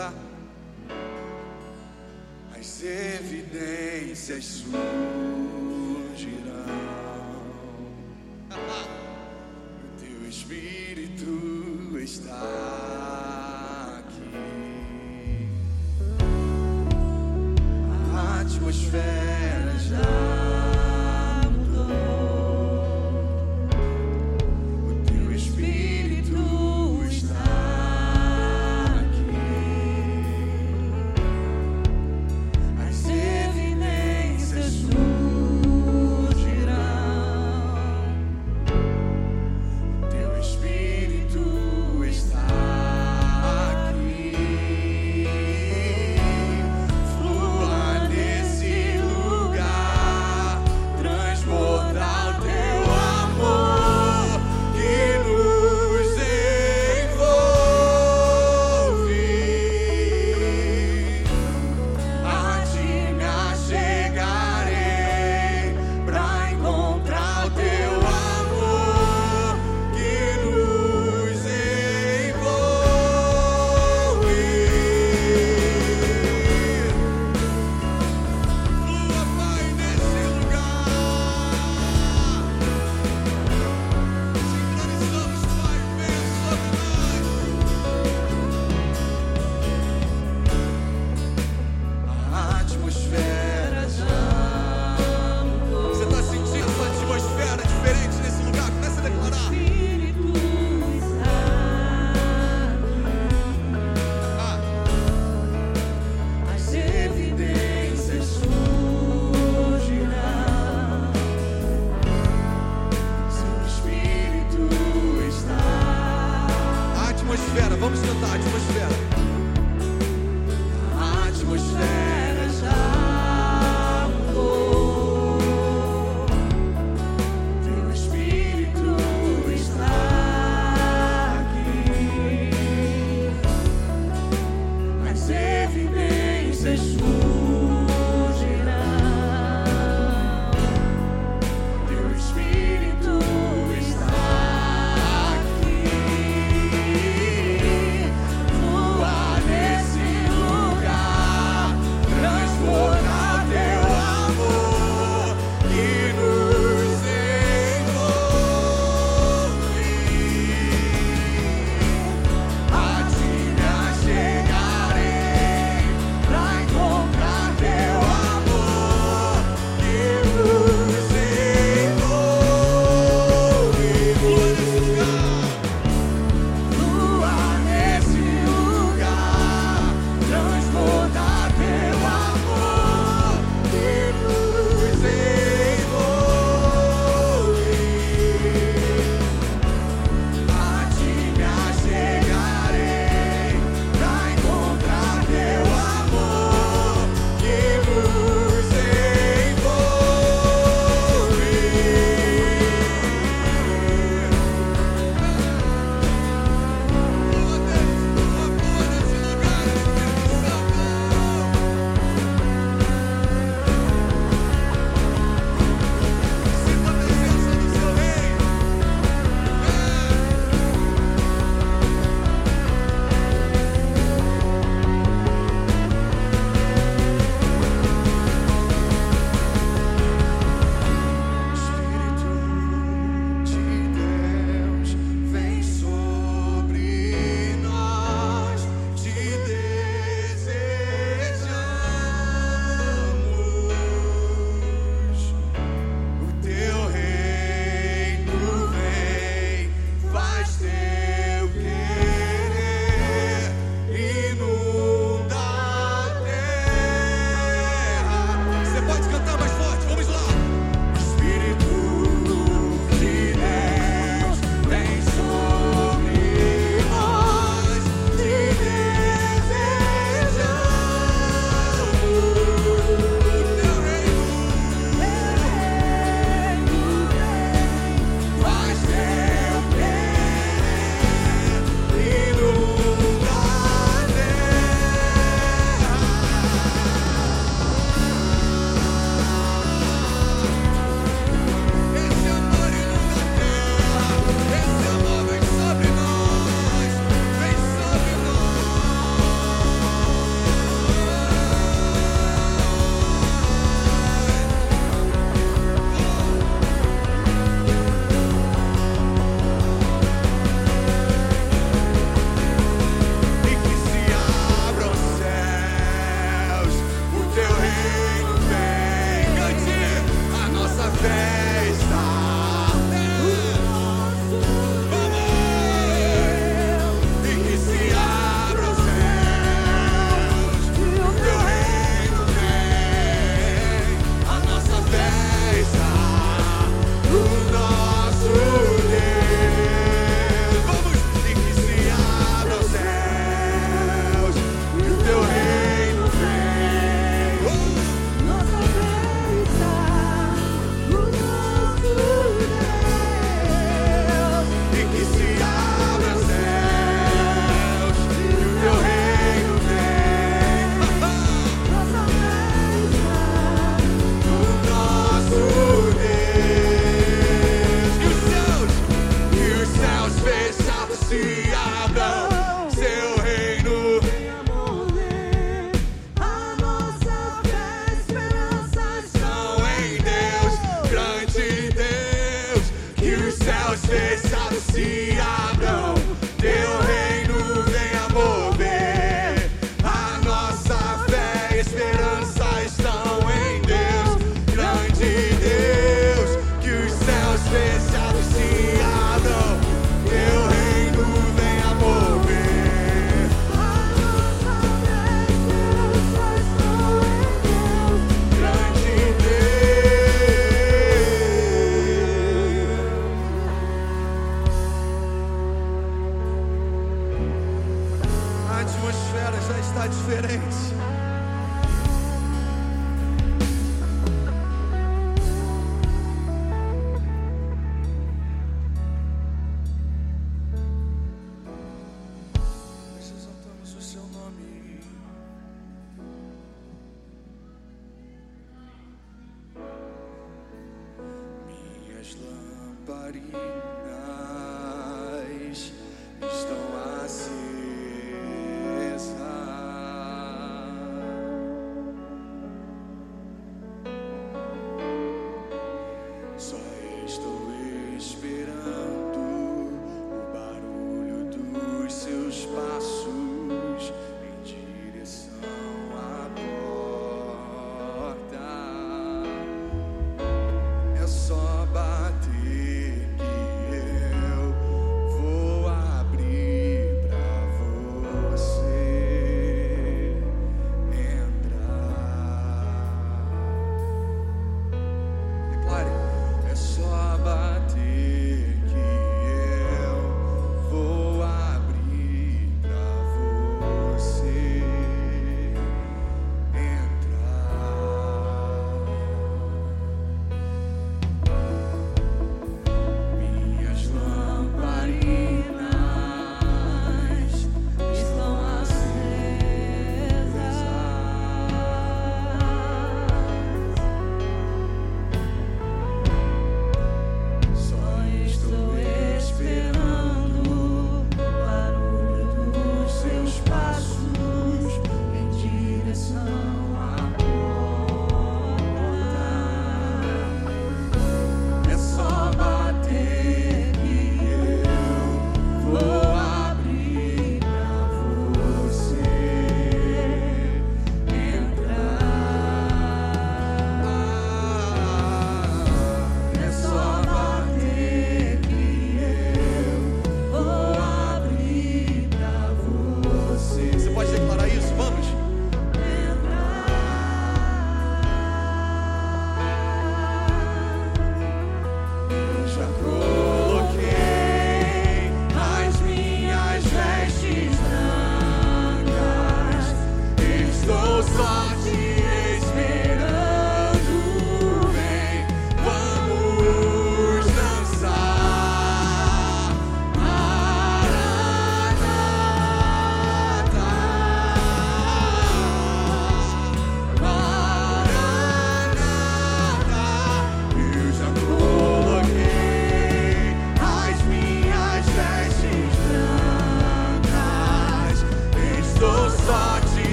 Você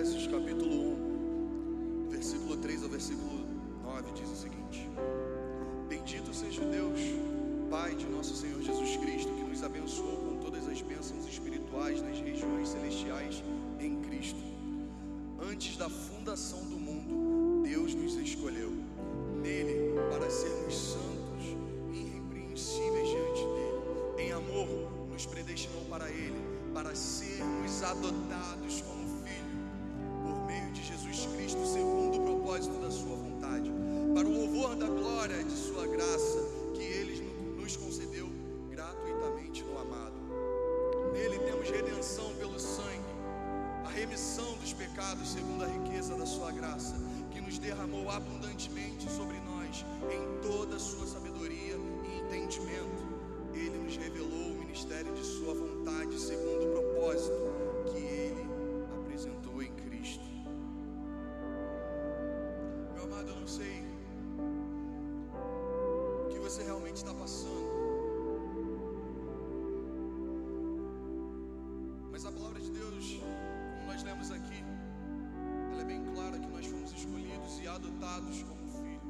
Efésios capítulo 1, versículo 3 ao versículo 9 diz o seguinte: Bendito seja o Deus, Pai de nosso Senhor Jesus Cristo, que nos abençoou com todas as bênçãos espirituais nas regiões celestiais em Cristo. Antes da fundação do mundo, Deus nos escolheu nele para sermos santos e irrepreensíveis diante dele. Em amor, nos predestinou para ele, para sermos adotados derramou abundantemente sobre nós em toda a sua sabedoria e entendimento. Ele nos revelou o ministério de sua vontade segundo o propósito que ele apresentou em Cristo. Meu amado, eu não sei o que você realmente está passando. Mas a palavra de Deus, como nós lemos aqui, clara que nós fomos escolhidos e adotados como filho.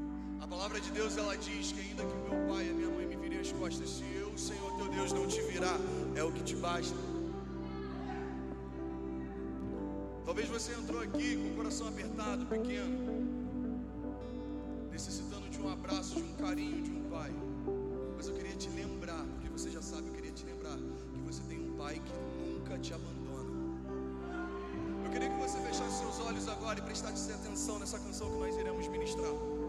A palavra de Deus ela diz que ainda que o meu pai e minha mãe me virem as costas, se eu, Senhor teu Deus, não te virar, é o que te basta. Talvez você entrou aqui com o coração apertado, pequeno, necessitando de um abraço, de um carinho de um pai. Mas eu queria te lembrar, porque você já sabe, eu queria te lembrar que você tem um pai que nunca te abandona. Olhos agora e prestasse atenção nessa canção que nós iremos ministrar.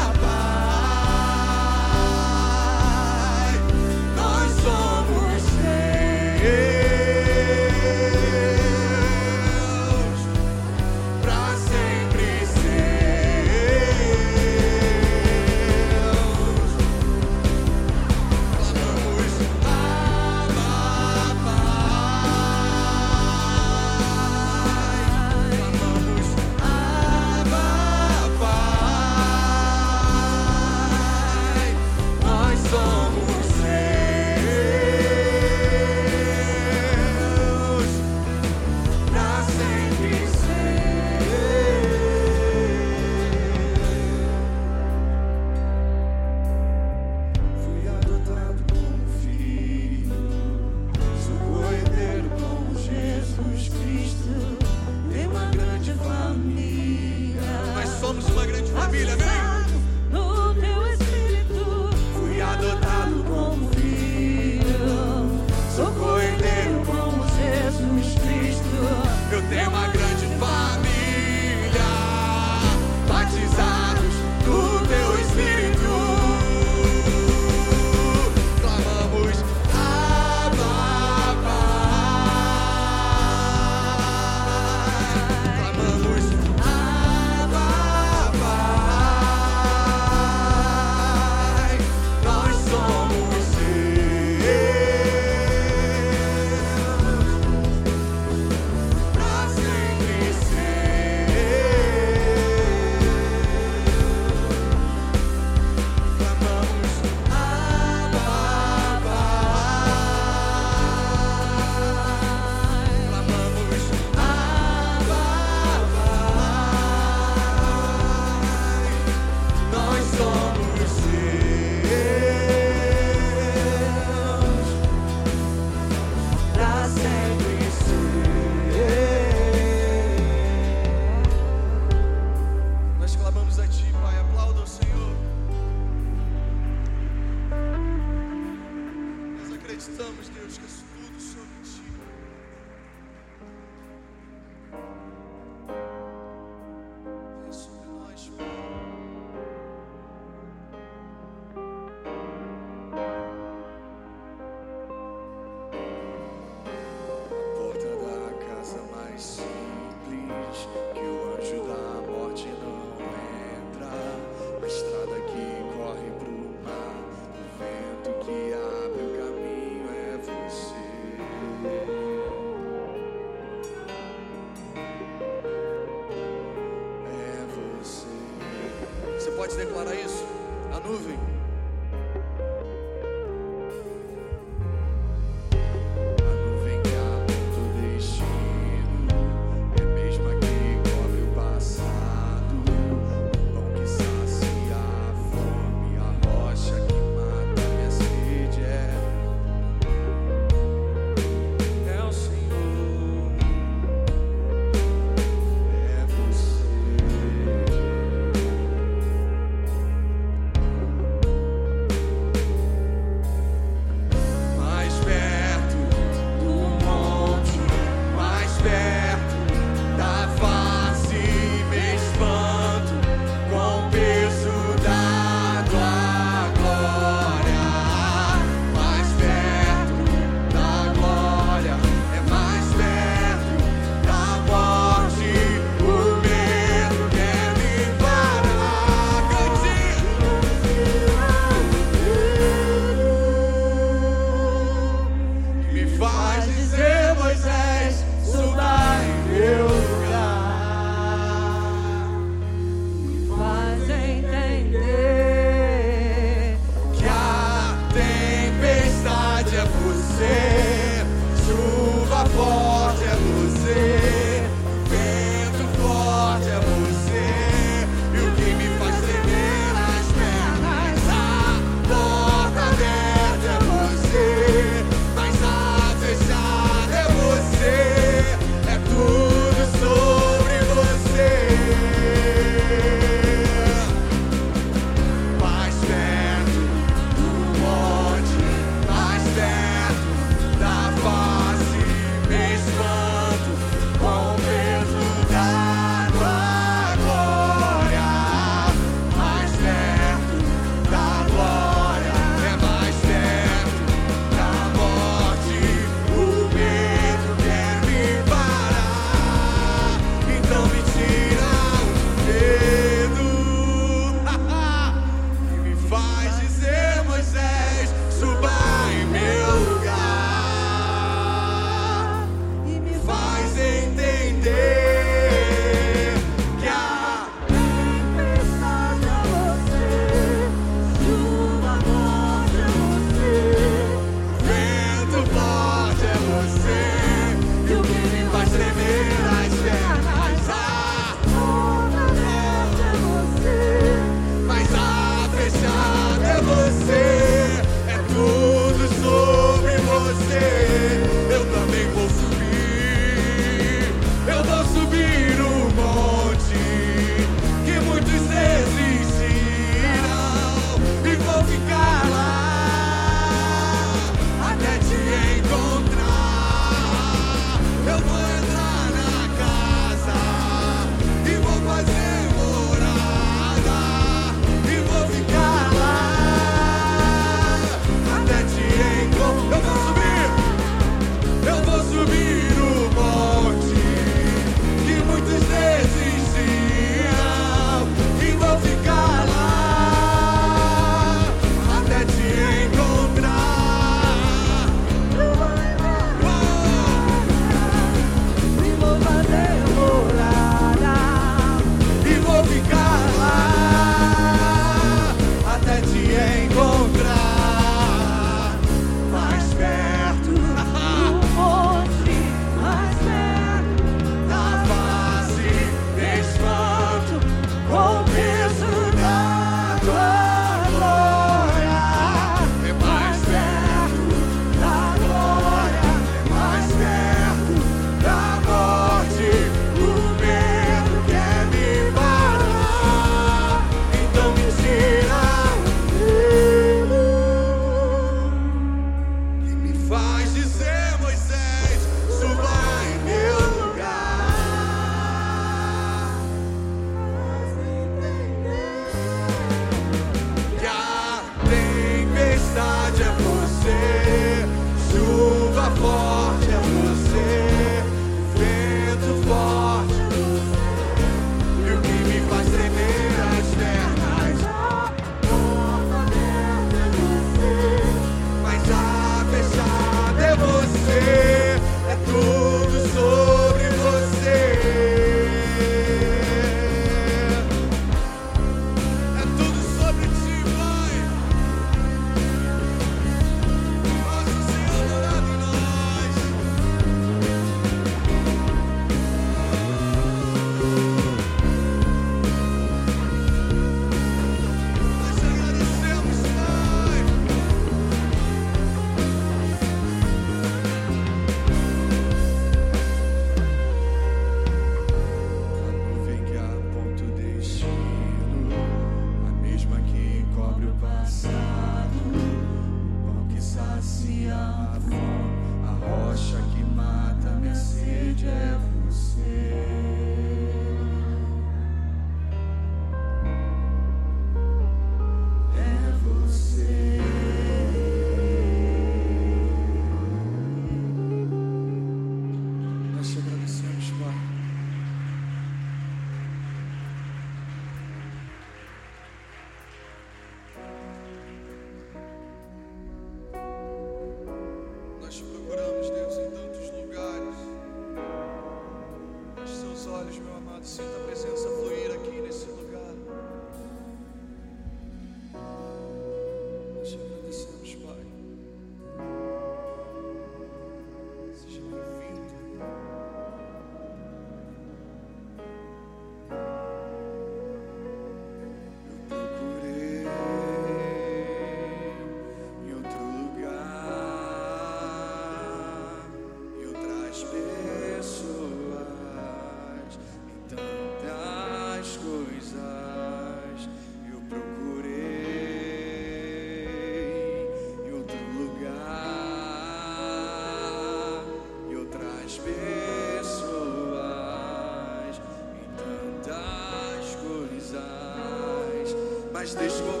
Mas descobri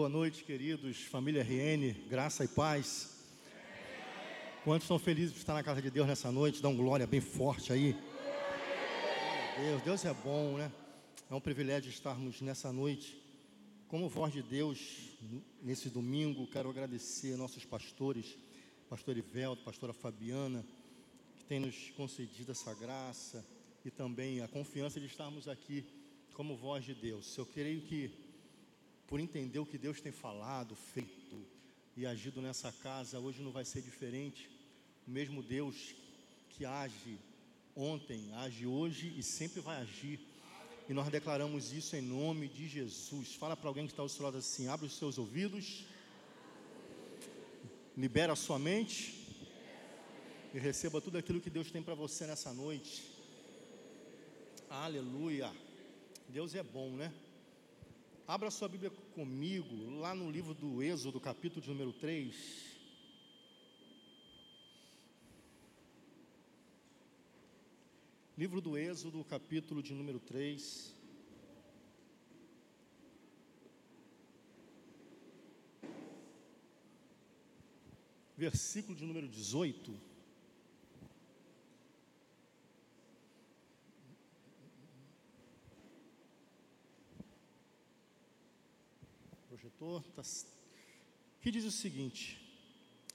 Boa noite, queridos, família RN, graça e paz. Quantos estão felizes por estar na casa de Deus nessa noite? Dá glória bem forte aí. Deus, Deus é bom, né? É um privilégio estarmos nessa noite. Como voz de Deus, nesse domingo, quero agradecer nossos pastores, pastor Ivelto, pastora Fabiana, que tem nos concedido essa graça e também a confiança de estarmos aqui como voz de Deus. Eu creio que, por entender o que Deus tem falado, feito e agido nessa casa, hoje não vai ser diferente. O mesmo Deus que age ontem, age hoje e sempre vai agir. E nós declaramos isso em nome de Jesus. Fala para alguém que está ao seu lado assim: abre os seus ouvidos, libera a sua mente e receba tudo aquilo que Deus tem para você nessa noite. Aleluia. Deus é bom, né? Abra sua Bíblia comigo, lá no livro do Êxodo, capítulo de número 3. Livro do Êxodo, capítulo de número 3. Versículo de número 18. Tá, que diz o seguinte: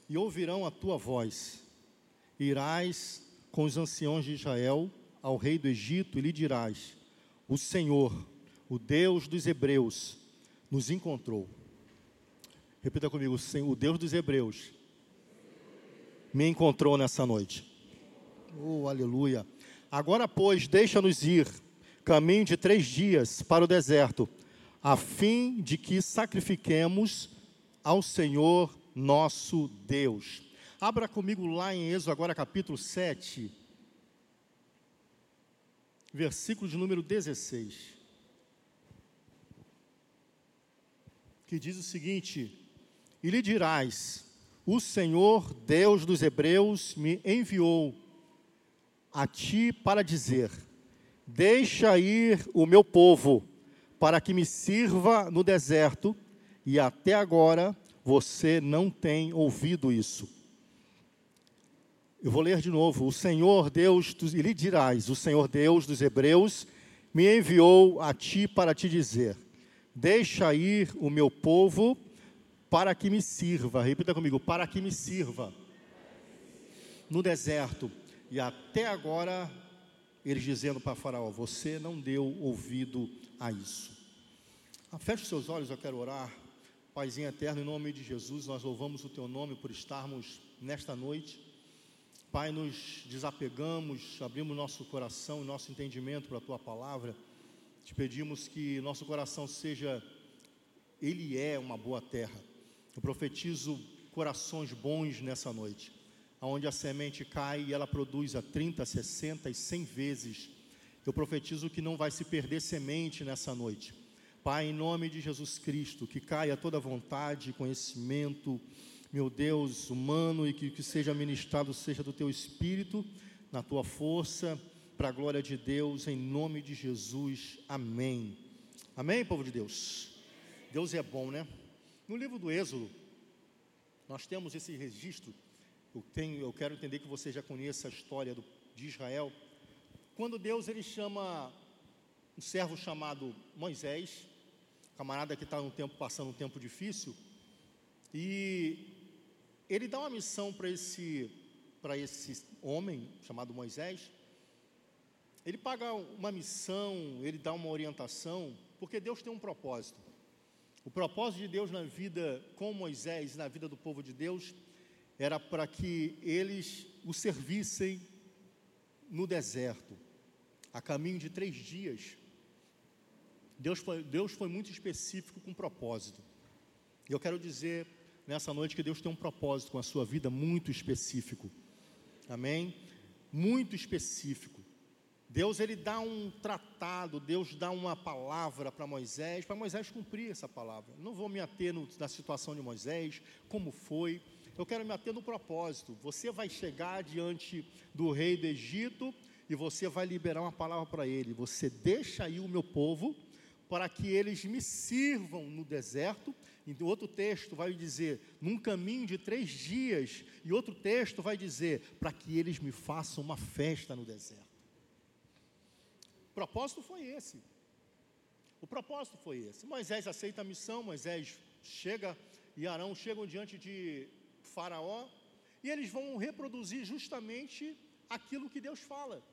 E ouvirão a tua voz, irás com os anciãos de Israel ao rei do Egito e lhe dirás: O Senhor, o Deus dos Hebreus, nos encontrou. Repita comigo: o Deus dos Hebreus me encontrou nessa noite. Oh, aleluia. Agora, pois, deixa-nos ir, caminho de três dias para o deserto, a fim de que sacrifiquemos ao Senhor nosso Deus. Abra comigo lá em Êxodo, agora capítulo 7 versículo de número 16, que diz o seguinte: E lhe dirás: O Senhor, Deus dos Hebreus, me enviou a ti para dizer: Deixa ir o meu povo, para que me sirva no deserto, e até agora você não tem ouvido isso. Eu vou ler de novo. O Senhor Deus, dos, e lhe dirás: O Senhor Deus dos Hebreus me enviou a ti para te dizer: Deixa ir o meu povo para que me sirva. Repita comigo: para que me sirva no deserto. E até agora, eles dizendo para Faraó: Você não deu ouvido a isso. Ah, feche seus olhos, eu quero orar. Paizinho eterno, em nome de Jesus, nós louvamos o teu nome por estarmos nesta noite Pai, nos desapegamos, abrimos nosso coração e nosso entendimento para a tua palavra. Te pedimos que nosso coração seja, ele é uma boa terra. Eu profetizo corações bons nessa noite, aonde a semente cai e ela produz a 30, 60 e 100 vezes. Eu profetizo que não vai se perder semente nessa noite. Pai, em nome de Jesus Cristo, que caia toda vontade, conhecimento, meu Deus, humano e que o que seja ministrado seja do teu espírito, na tua força, para a glória de Deus, em nome de Jesus. Amém. Amém, povo de Deus. Deus é bom, né? No livro do Êxodo, nós temos esse registro. Eu, tenho, eu quero entender que você já conheça a história do, de Israel. Quando Deus ele chama um servo chamado Moisés, camarada que está um tempo passando um tempo difícil, e ele dá uma missão para esse, para esse homem chamado Moisés. Ele paga uma missão, ele dá uma orientação, porque Deus tem um propósito. O propósito de Deus na vida com Moisés na vida do povo de Deus era para que eles o servissem no deserto, a caminho de três dias. Deus foi, Deus foi muito específico com propósito. E eu quero dizer nessa noite que Deus tem um propósito com a sua vida muito específico. Amém? Muito específico. Deus ele dá um tratado, Deus dá uma palavra para Moisés, para Moisés cumprir essa palavra. Não vou me ater no, na situação de Moisés, como foi. Eu quero me ater no propósito. Você vai chegar diante do rei do Egito e você vai liberar uma palavra para ele. Você deixa aí o meu povo para que eles me sirvam no deserto em outro texto vai dizer, num caminho de três dias. E outro texto vai dizer, para que eles me façam uma festa no deserto. O propósito foi esse. O propósito foi esse. Moisés aceita a missão, Moisés chega e Arão chegam diante de Faraó e eles vão reproduzir justamente aquilo que Deus fala.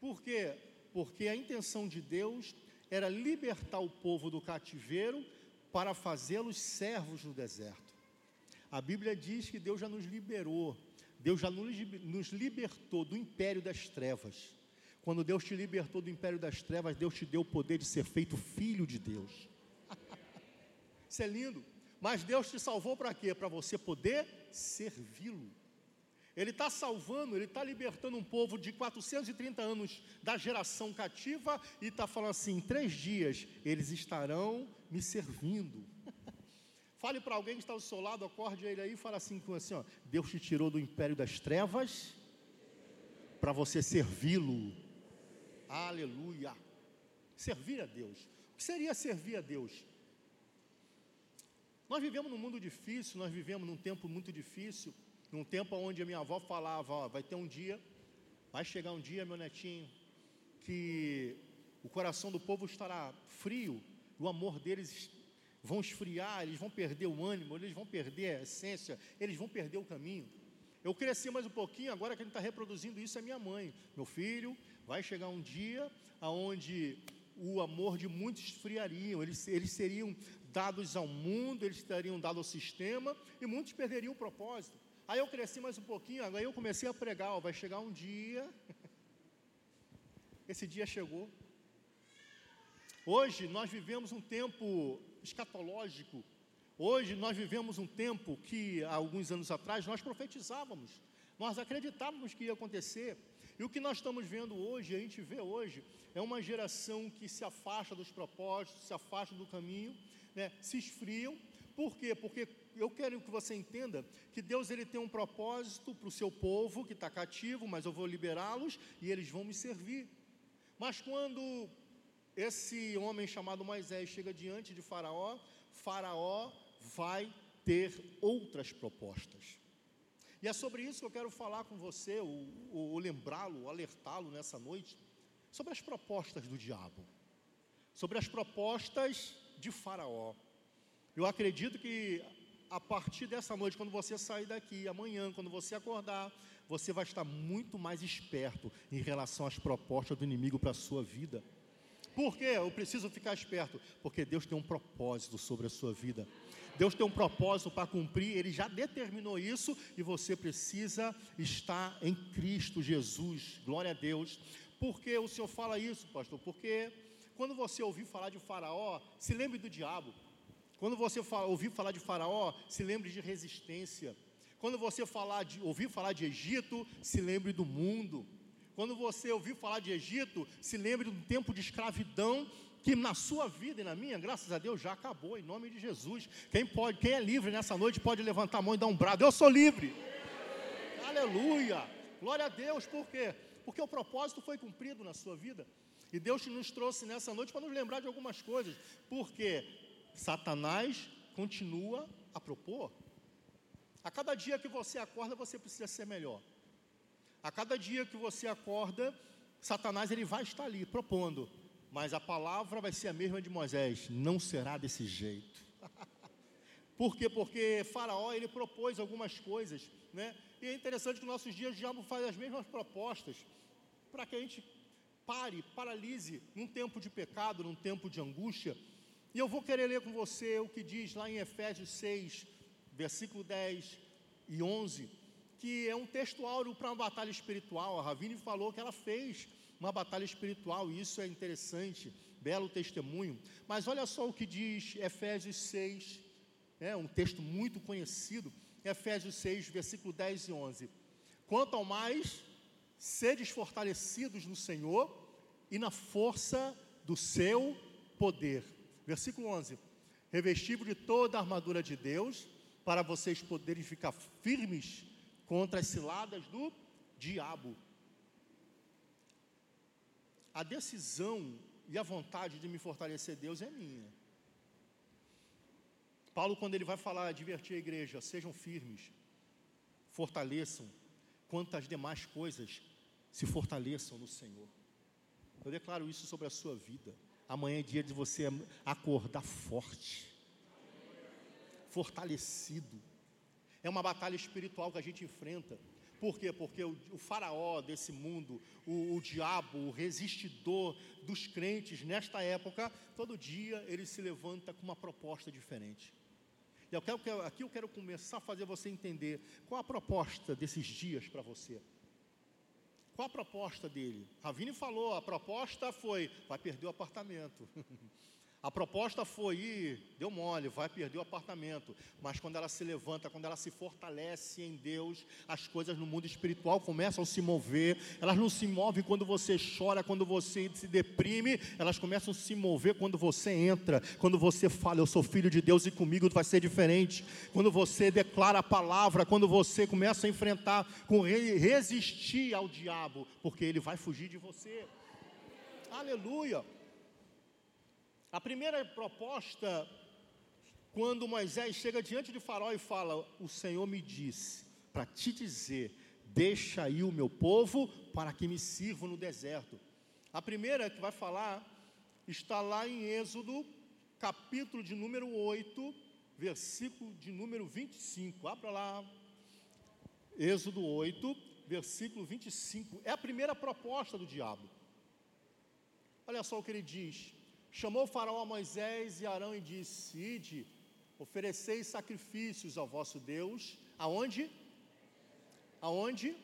Por quê? Porque a intenção de Deus era libertar o povo do cativeiro para fazê-los servos no deserto. A Bíblia diz que Deus já nos liberou, Deus já nos libertou do império das trevas. Quando Deus te libertou do império das trevas, Deus te deu o poder de ser feito filho de Deus. Isso é lindo. Mas Deus te salvou para quê? Para você poder servi-lo. Ele está salvando, ele está libertando um povo de 430 anos da geração cativa e está falando assim: em três dias eles estarão me servindo. Fale para alguém que está ao seu lado, acorde ele aí e fala assim assim: ó, Deus te tirou do império das trevas para você servi-lo. Aleluia. Servir a Deus. O que seria servir a Deus? Nós vivemos num mundo difícil, nós vivemos num tempo muito difícil, num tempo onde a minha avó falava, ó, vai ter um dia, vai chegar um dia, meu netinho, que o coração do povo estará frio, o amor deles vão esfriar, eles vão perder o ânimo, eles vão perder a essência, eles vão perder o caminho. Eu cresci mais um pouquinho, agora que gente está reproduzindo isso é minha mãe. Meu filho, vai chegar um dia aonde o amor de muitos esfriariam, eles, eles seriam dados ao mundo, eles seriam dados ao sistema e muitos perderiam o propósito. Aí eu cresci mais um pouquinho, agora eu comecei a pregar, ó, vai chegar um dia, esse dia chegou. Hoje nós vivemos um tempo escatológico, Hoje nós vivemos um tempo que há alguns anos atrás nós profetizávamos, nós acreditávamos que ia acontecer. E o que nós estamos vendo hoje, a gente vê hoje, é uma geração que se afasta dos propósitos, se afasta do caminho, né, se esfriam. Por quê? Porque eu quero que você entenda que Deus ele tem um propósito para o seu povo que está cativo, mas eu vou liberá-los e eles vão me servir. Mas quando esse homem chamado Moisés chega diante de Faraó, Faraó vai ter outras propostas. E é sobre isso que eu quero falar com você, ou, lembrá-lo, alertá-lo nessa noite, sobre as propostas do diabo, sobre as propostas de Faraó. Eu acredito que a partir dessa noite, quando você sair daqui, amanhã, quando você acordar, você vai estar muito mais esperto em relação às propostas do inimigo para a sua vida. Por que eu preciso ficar esperto? Porque Deus tem um propósito sobre a sua vida. Deus tem um propósito para cumprir, Ele já determinou isso e você precisa estar em Cristo Jesus. Glória a Deus. Por que o Senhor fala isso, pastor? Porque quando você ouvir falar de Faraó, se lembre do diabo. Quando você ouvir falar de Faraó, se lembre de resistência. Quando você falar de, ouvir falar de Egito, se lembre do mundo. Quando você ouvir falar de Egito, se lembre do tempo de escravidão que na sua vida e na minha, graças a Deus, já acabou, em nome de Jesus. Quem pode, quem é livre nessa noite pode levantar a mão e dar um brado. Eu sou livre. Aleluia. Glória a Deus, por quê? Porque o propósito foi cumprido na sua vida. E Deus nos trouxe nessa noite para nos lembrar de algumas coisas. Porque Satanás continua a propor. A cada dia que você acorda, você precisa ser melhor. A cada dia que você acorda, Satanás ele vai estar ali propondo mas a palavra vai ser a mesma de Moisés, não será desse jeito. Por quê? Porque Faraó ele propôs algumas coisas, né? E é interessante que nos nossos dias o diabo faz as mesmas propostas para que a gente pare, paralise num tempo de pecado, num tempo de angústia. E eu vou querer ler com você o que diz lá em Efésios 6, versículo 10 e 11, que é um texto áureo para uma batalha espiritual. A Ravine falou que ela fez uma batalha espiritual, e isso é interessante, belo testemunho. Mas olha só o que diz Efésios 6, é um texto muito conhecido, Efésios 6, versículo 10 e 11. Quanto ao mais, sedes fortalecidos no Senhor e na força do seu poder. Versículo 11: Revestido de toda a armadura de Deus, para vocês poderem ficar firmes contra as ciladas do diabo a decisão e a vontade de me fortalecer Deus é minha. Paulo, quando ele vai falar, advertir a igreja, sejam firmes, fortaleçam, quanto demais coisas, se fortaleçam no Senhor. Eu declaro isso sobre a sua vida. Amanhã é dia de você acordar forte, fortalecido. É uma batalha espiritual que a gente enfrenta. Por quê? Porque o, o faraó desse mundo, o, o, diabo, o resistidor dos crentes nesta época, todo dia ele se levanta com uma proposta diferente. E eu quero, aqui eu quero começar a fazer você entender qual a proposta desses dias para você. Qual a proposta dele? Ravine falou, a proposta foi, vai perder o apartamento. A proposta foi ir, deu mole, vai perder o apartamento. Mas quando ela se levanta, quando ela se fortalece em Deus, as coisas no mundo espiritual começam a se mover. Elas não se movem quando você chora, quando você se deprime, elas começam a se mover quando você entra, quando você fala, eu sou filho de Deus e comigo vai ser diferente. Quando você declara a palavra, quando você começa a enfrentar, com resistir ao diabo, porque ele vai fugir de você. Aleluia. A primeira proposta, quando Moisés chega diante de Faraó e fala: O Senhor me disse para te dizer, deixa aí o meu povo para que me sirvam no deserto. A primeira que vai falar está lá em Êxodo, capítulo de número 8, versículo de número 25. Abra lá. Êxodo 8, versículo 25. É a primeira proposta do diabo. Olha só o que ele diz: Chamou o faraó a Moisés e Arão e disse: Ide, ofereceis sacrifícios ao vosso Deus. Aonde? Aonde?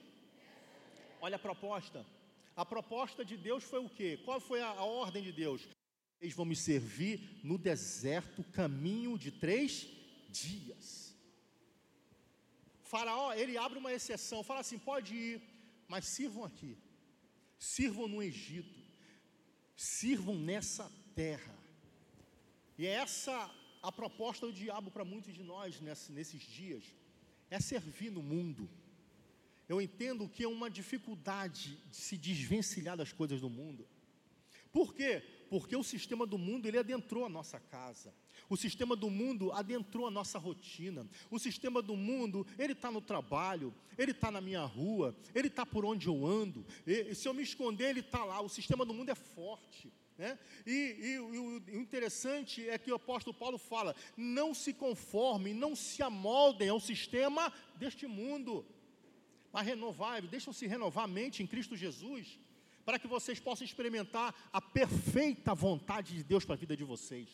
Olha a proposta. A proposta de Deus foi o quê? Qual foi a, a ordem de Deus? Eles vão me servir no deserto, caminho de três dias. Faraó, ele abre uma exceção, fala assim: pode ir, mas sirvam aqui, sirvam no Egito, sirvam nessa terra. E é essa a proposta do diabo para muitos de nós nesses dias, é servir no mundo. Eu entendo que é uma dificuldade de se desvencilhar das coisas do mundo. Por quê? Porque o sistema do mundo ele adentrou a nossa casa. O sistema do mundo adentrou a nossa rotina. O sistema do mundo ele está no trabalho, ele está na minha rua, ele está por onde eu ando. E, se eu me esconder ele está lá. O sistema do mundo é forte. Né? E, e, e, o interessante é que o apóstolo Paulo fala: não se conformem, não se amoldem ao sistema deste mundo, mas renovar, deixam-se renovar a mente em Cristo Jesus, para que vocês possam experimentar a perfeita vontade de Deus para a vida de vocês.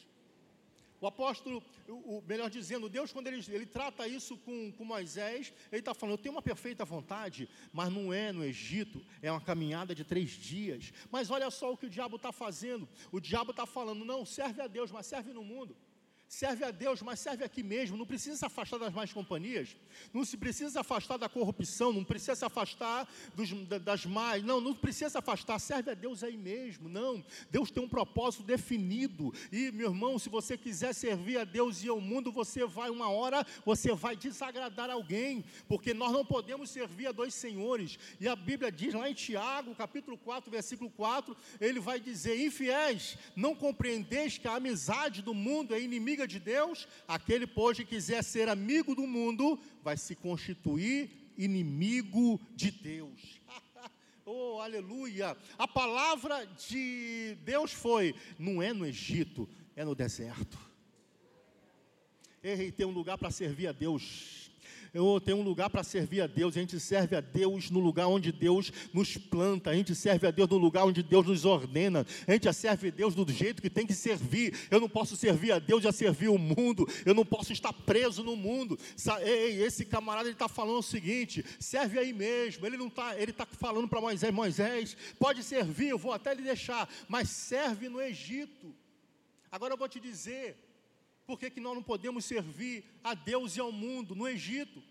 O apóstolo, o, melhor dizendo, Deus, quando ele, ele trata isso com, com Moisés, ele está falando: eu tenho uma perfeita vontade, mas não é no Egito, é uma caminhada de três dias. Mas olha só o que o diabo está fazendo: o diabo está falando, não, serve a Deus, mas serve no mundo serve a Deus, mas serve aqui mesmo. Não precisa se afastar das más companhias, não se precisa se afastar da corrupção, não precisa se afastar dos, das más, não, não precisa se afastar. Serve a Deus aí mesmo, não. Deus tem um propósito definido. E meu irmão, se você quiser servir a Deus e ao mundo, você vai uma hora, você vai desagradar alguém, porque nós não podemos servir a dois senhores. E a Bíblia diz lá em Tiago, capítulo 4, versículo 4, ele vai dizer: infiéis, não compreendeis que a amizade do mundo é inimiga inimiga de Deus, aquele, pois, que quiser ser amigo do mundo, vai se constituir inimigo de Deus. oh, aleluia! A palavra de Deus foi: não é no Egito, é no deserto. Ei, tem um lugar para servir a Deus eu tenho um lugar para servir a Deus. A gente serve a Deus no lugar onde Deus nos planta. A gente serve a Deus no lugar onde Deus nos ordena. A gente serve a Deus do jeito que tem que servir. Eu não posso servir a Deus e servir o mundo. Eu não posso estar preso no mundo. Ei, esse camarada ele está falando o seguinte: serve aí mesmo. Ele não está, ele está falando para Moisés, Moisés, pode servir, eu vou até lhe deixar, mas serve no Egito. Agora eu vou te dizer, por que, que nós não podemos servir a Deus e ao mundo no Egito?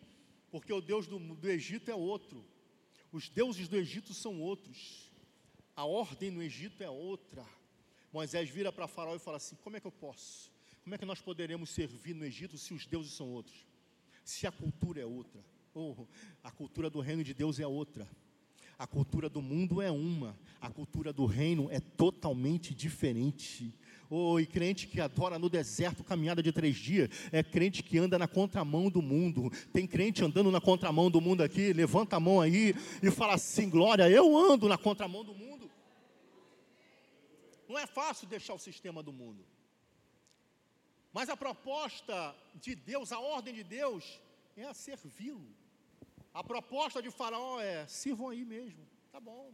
Porque o Deus do, do Egito é outro. Os deuses do Egito são outros. A ordem no Egito é outra. Moisés vira para Faraó e fala assim: Como é que eu posso? Como é que nós poderemos servir no Egito se os deuses são outros? Se a cultura é outra? Oh, a cultura do reino de Deus é outra. A cultura do mundo é uma, a cultura do reino é totalmente diferente. E crente que adora no deserto caminhada de três dias, é crente que anda na contramão do mundo. Tem crente andando na contramão do mundo aqui, levanta a mão aí e fala assim: Glória, eu ando na contramão do mundo. Não é fácil deixar o sistema do mundo. Mas a proposta de Deus, a ordem de Deus, é a servi-lo. A proposta de Faraó é: sirvam aí mesmo, tá bom.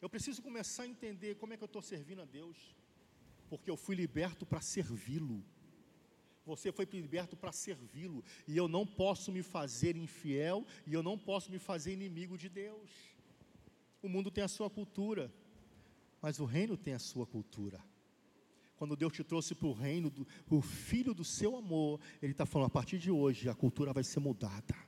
Eu preciso começar a entender como é que eu estou servindo a Deus, porque eu fui liberto para servi-lo. Você foi liberto para servi-lo, e eu não posso me fazer infiel, e eu não posso me fazer inimigo de Deus. O mundo tem a sua cultura, mas o reino tem a sua cultura. Quando Deus te trouxe para o reino, do, o filho do seu amor, Ele está falando: a partir de hoje a cultura vai ser mudada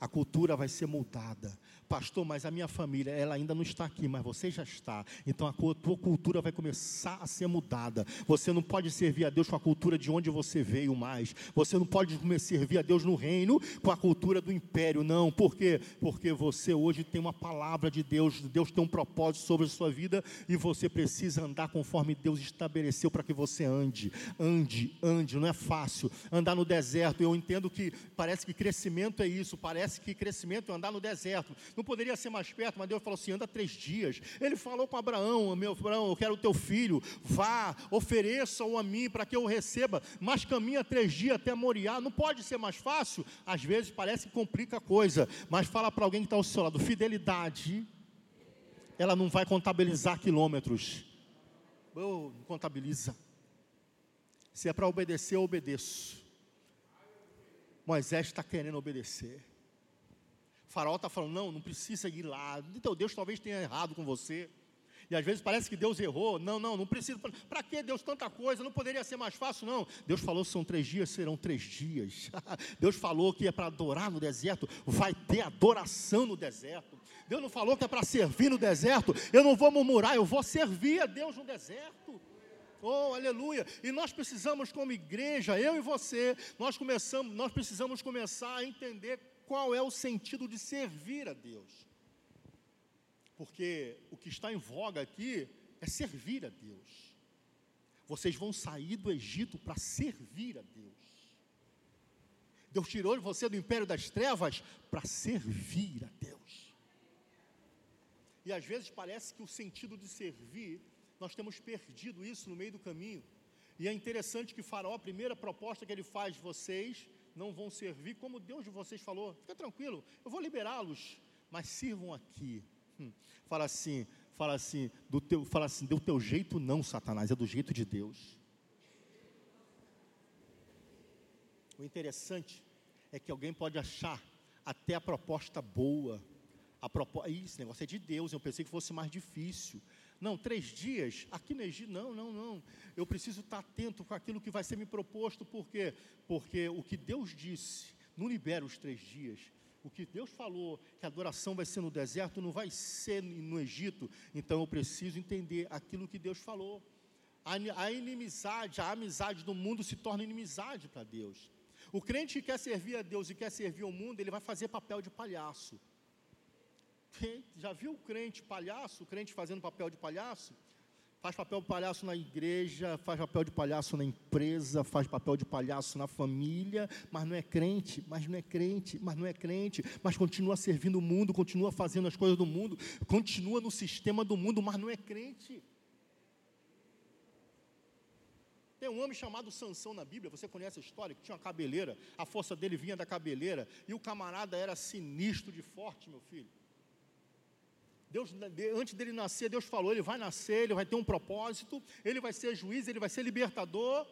a cultura vai ser mudada. Pastor, mas a minha família, ela ainda não está aqui, mas você já está. Então a tua cultura vai começar a ser mudada. Você não pode servir a Deus com a cultura de onde você veio mais. Você não pode servir a Deus no reino com a cultura do império, não. Por quê? Porque você hoje tem uma palavra de Deus, Deus tem um propósito sobre a sua vida e você precisa andar conforme Deus estabeleceu para que você ande. Ande, ande, não é fácil. Andar no deserto, eu entendo que parece que crescimento é isso, parece parece que crescimento é andar no deserto. Não poderia ser mais perto, mas Deus falou assim: anda três dias. Ele falou com Abraão: meu Abraão, eu quero o teu filho, vá, ofereça-o a mim para que eu o receba, mas caminha três dias até Moriá. Não pode ser mais fácil? Às vezes parece que complica a coisa, mas fala para alguém que está ao seu lado: fidelidade, ela não vai contabilizar quilômetros. Não contabiliza. Se é para obedecer, eu obedeço. Moisés está querendo obedecer. Faraó está falando, não, não precisa ir lá. Então Deus talvez tenha errado com você. E às vezes parece que Deus errou. Não, não, não precisa. Para que Deus tanta coisa? Não poderia ser mais fácil, não. Deus falou: são três dias, serão três dias. Deus falou que é para adorar no deserto, vai ter adoração no deserto. Deus não falou que é para servir no deserto. Eu não vou murmurar, eu vou servir a Deus no deserto. Oh, aleluia! E nós precisamos, como igreja, eu e você, nós começamos, nós precisamos começar a entender qual é o sentido de servir a Deus. Porque o que está em voga aqui é servir a Deus. Vocês vão sair do Egito para servir a Deus. Deus tirou você do império das trevas para servir a Deus. E às vezes parece que o sentido de servir, nós temos perdido isso no meio do caminho. E é interessante que Faraó, a primeira proposta que ele faz de vocês, não vão servir como Deus de vocês falou. Fica tranquilo, eu vou liberá-los, mas sirvam aqui. Hum. Fala assim, fala assim, do teu, fala assim, do teu jeito não, Satanás, é do jeito de Deus. O interessante é que alguém pode achar até a proposta boa. A proposta, esse negócio é de Deus, eu pensei que fosse mais difícil. Não, três dias, aqui no Egito, não, não, não. Eu preciso estar atento com aquilo que vai ser me proposto, por quê? Porque o que Deus disse, não libera os três dias. O que Deus falou, que a adoração vai ser no deserto, não vai ser no Egito. Então eu preciso entender aquilo que Deus falou. A inimizade, a amizade do mundo se torna inimizade para Deus. O crente que quer servir a Deus e quer servir ao mundo, ele vai fazer papel de palhaço. Já viu o crente palhaço, o crente fazendo papel de palhaço? Faz papel de palhaço na igreja, faz papel de palhaço na empresa, faz papel de palhaço na família, mas não é crente, mas não é crente, mas não é crente, mas continua servindo o mundo, continua fazendo as coisas do mundo, continua no sistema do mundo, mas não é crente. Tem um homem chamado Sansão na Bíblia, você conhece a história, que tinha uma cabeleira, a força dele vinha da cabeleira, e o camarada era sinistro de forte, meu filho. Deus, antes dele nascer, Deus falou: ele vai nascer, ele vai ter um propósito, ele vai ser juiz, ele vai ser libertador.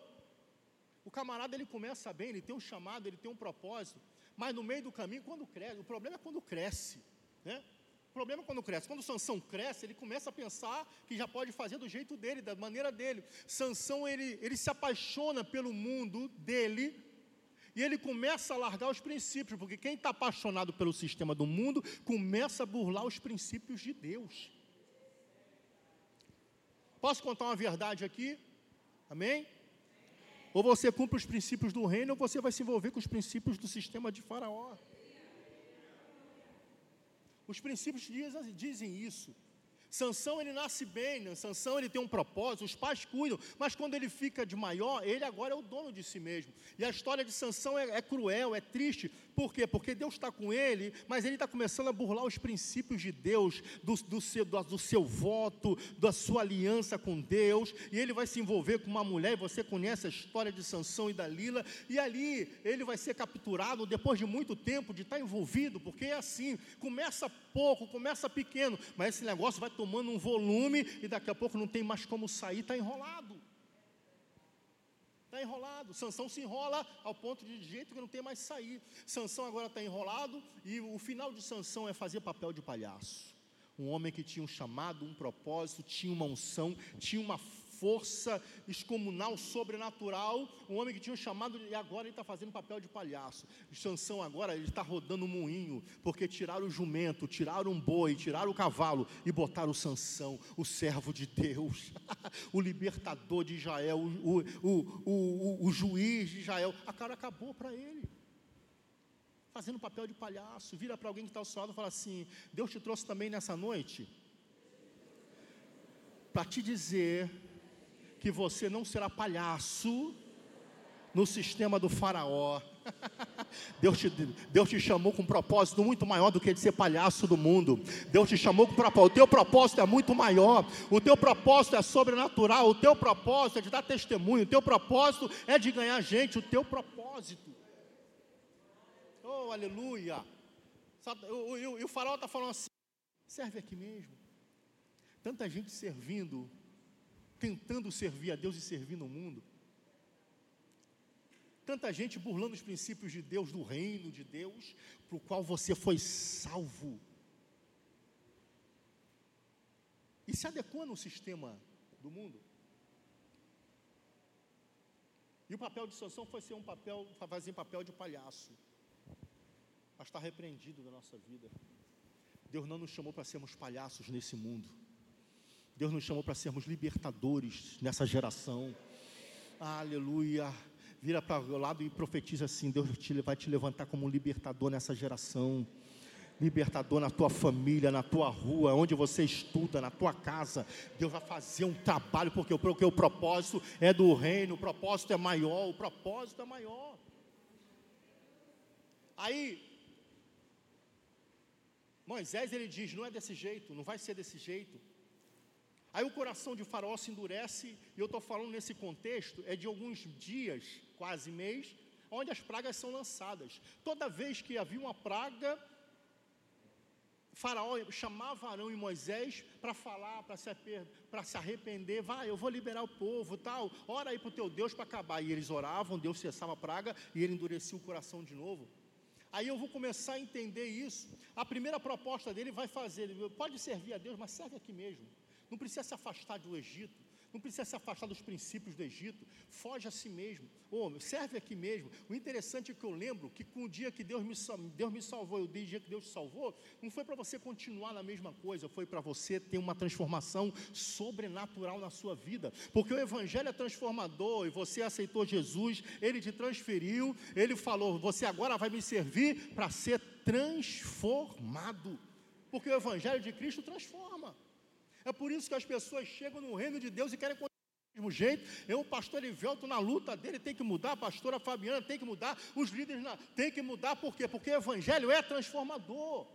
O camarada ele começa bem, ele tem um chamado, ele tem um propósito, mas no meio do caminho, quando cresce, o problema é quando cresce, né? O problema é quando cresce. Quando Sansão cresce, ele começa a pensar que já pode fazer do jeito dele, da maneira dele. Sansão ele, ele se apaixona pelo mundo dele, e ele começa a largar os princípios, porque quem está apaixonado pelo sistema do mundo começa a burlar os princípios de Deus. Posso contar uma verdade aqui? Amém? Ou você cumpre os princípios do reino, ou você vai se envolver com os princípios do sistema de Faraó. Os princípios dizem, isso. Sansão ele nasce bem, né? Sansão ele tem um propósito, os pais cuidam, mas quando ele fica de maior, ele agora é o dono de si mesmo. E a história de Sansão é, é cruel, é triste. Por quê? Porque Deus está com ele, mas ele está começando a burlar os princípios de Deus, do, do, seu, do, do seu voto, da sua aliança com Deus, e ele vai se envolver com uma mulher, e você conhece a história de Sansão e Dalila, e ali ele vai ser capturado depois de muito tempo de estar envolvido, porque é assim, começa pouco, começa pequeno, mas esse negócio vai tomando um volume e daqui a pouco não tem mais como sair, está enrolado. Está enrolado. Sansão se enrola ao ponto de jeito que não tem mais sair. Sansão agora está enrolado e o final de Sansão é fazer papel de palhaço. Um homem que tinha um chamado, um propósito, tinha uma unção, tinha uma força excomunal, sobrenatural, um homem que tinha um chamado e agora ele está fazendo papel de palhaço. Sansão agora ele está rodando um moinho, porque tiraram o jumento, tiraram um boi, tiraram o cavalo e botaram o Sansão, o servo de Deus, o libertador de Israel, o, o, o, o, juiz de Israel. A cara acabou para ele fazendo papel de palhaço, vira para alguém que está ao seu lado e fala assim: Deus te trouxe também nessa noite para te dizer que você não será palhaço no sistema do faraó. Deus te, Deus te chamou com um propósito muito maior do que de ser palhaço do mundo. Deus te chamou com propósito. O teu propósito é muito maior. O teu propósito é sobrenatural. O teu propósito é de dar testemunho. O teu propósito é de ganhar gente. O teu propósito. Oh, aleluia. E o faraó está falando assim: serve aqui mesmo. Tanta gente servindo tentando servir a Deus e servindo o mundo. Tanta gente burlando os princípios de Deus, do reino de Deus, para o qual você foi salvo. E se adequando ao sistema do mundo. E o papel de Sansão foi ser um papel, fazer um papel de palhaço. Mas está repreendido da nossa vida. Deus não nos chamou para sermos palhaços nesse mundo. Deus nos chamou para sermos libertadores nessa geração. Aleluia. Vira para o lado e profetiza assim: Deus vai te levantar como um libertador nessa geração. Libertador na tua família, na tua rua, onde você estuda, na tua casa. Deus vai fazer um trabalho, porque, porque o propósito é do reino, o propósito é maior, o propósito é maior. Aí, Moisés ele diz: não é desse jeito, não vai ser desse jeito. Aí o coração de Faraó se endurece, e eu estou falando nesse contexto, é de alguns dias, quase mês, onde as pragas são lançadas. Toda vez que havia uma praga, Faraó chamava Arão e Moisés para falar, para se, se arrepender, vai, eu vou liberar o povo, tal, ora aí para o teu Deus para acabar. E eles oravam, Deus cessava a praga e ele endurecia o coração de novo. Aí eu vou começar a entender isso. A primeira proposta dele vai fazer, pode servir a Deus, mas serve aqui mesmo. Não precisa se afastar do Egito, não precisa se afastar dos princípios do Egito, foge a si mesmo, oh, serve aqui mesmo. O interessante é que eu lembro que com o dia que Deus me, Deus me salvou, o dia que Deus te salvou, não foi para você continuar na mesma coisa, foi para você ter uma transformação sobrenatural na sua vida, porque o Evangelho é transformador e você aceitou Jesus, ele te transferiu, ele falou: você agora vai me servir para ser transformado, porque o Evangelho de Cristo transforma. É por isso que as pessoas chegam no reino de Deus e querem continuar do mesmo jeito. Eu, o pastor Ivelto, na luta dele, tem que mudar, a pastora Fabiana tem que mudar, os líderes na, tem que mudar, por quê? Porque o evangelho é transformador.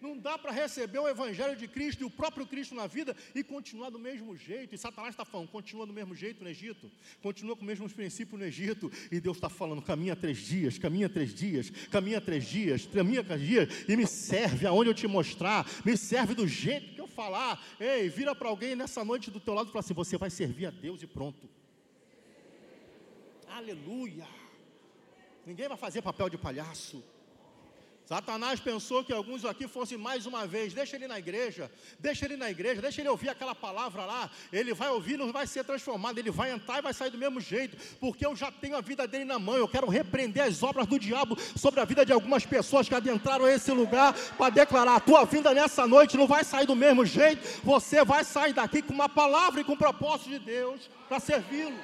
Não dá para receber o Evangelho de Cristo e o próprio Cristo na vida e continuar do mesmo jeito. E Satanás está falando, continua do mesmo jeito no Egito, continua com os mesmos princípios no Egito. E Deus está falando, caminha três dias, caminha três dias, caminha três dias, caminha três dias, e me serve aonde eu te mostrar, me serve do jeito falar. Ei, vira para alguém nessa noite do teu lado e fala assim: você vai servir a Deus e pronto. Aleluia. Ninguém vai fazer papel de palhaço. Satanás pensou que alguns aqui fossem mais uma vez, deixa ele na igreja, deixa ele na igreja, deixa ele ouvir aquela palavra lá, ele vai ouvir, não vai ser transformado, ele vai entrar e vai sair do mesmo jeito, porque eu já tenho a vida dele na mão, eu quero repreender as obras do diabo sobre a vida de algumas pessoas que adentraram esse lugar para declarar: a tua vinda nessa noite não vai sair do mesmo jeito, você vai sair daqui com uma palavra e com o propósito de Deus para servi-lo.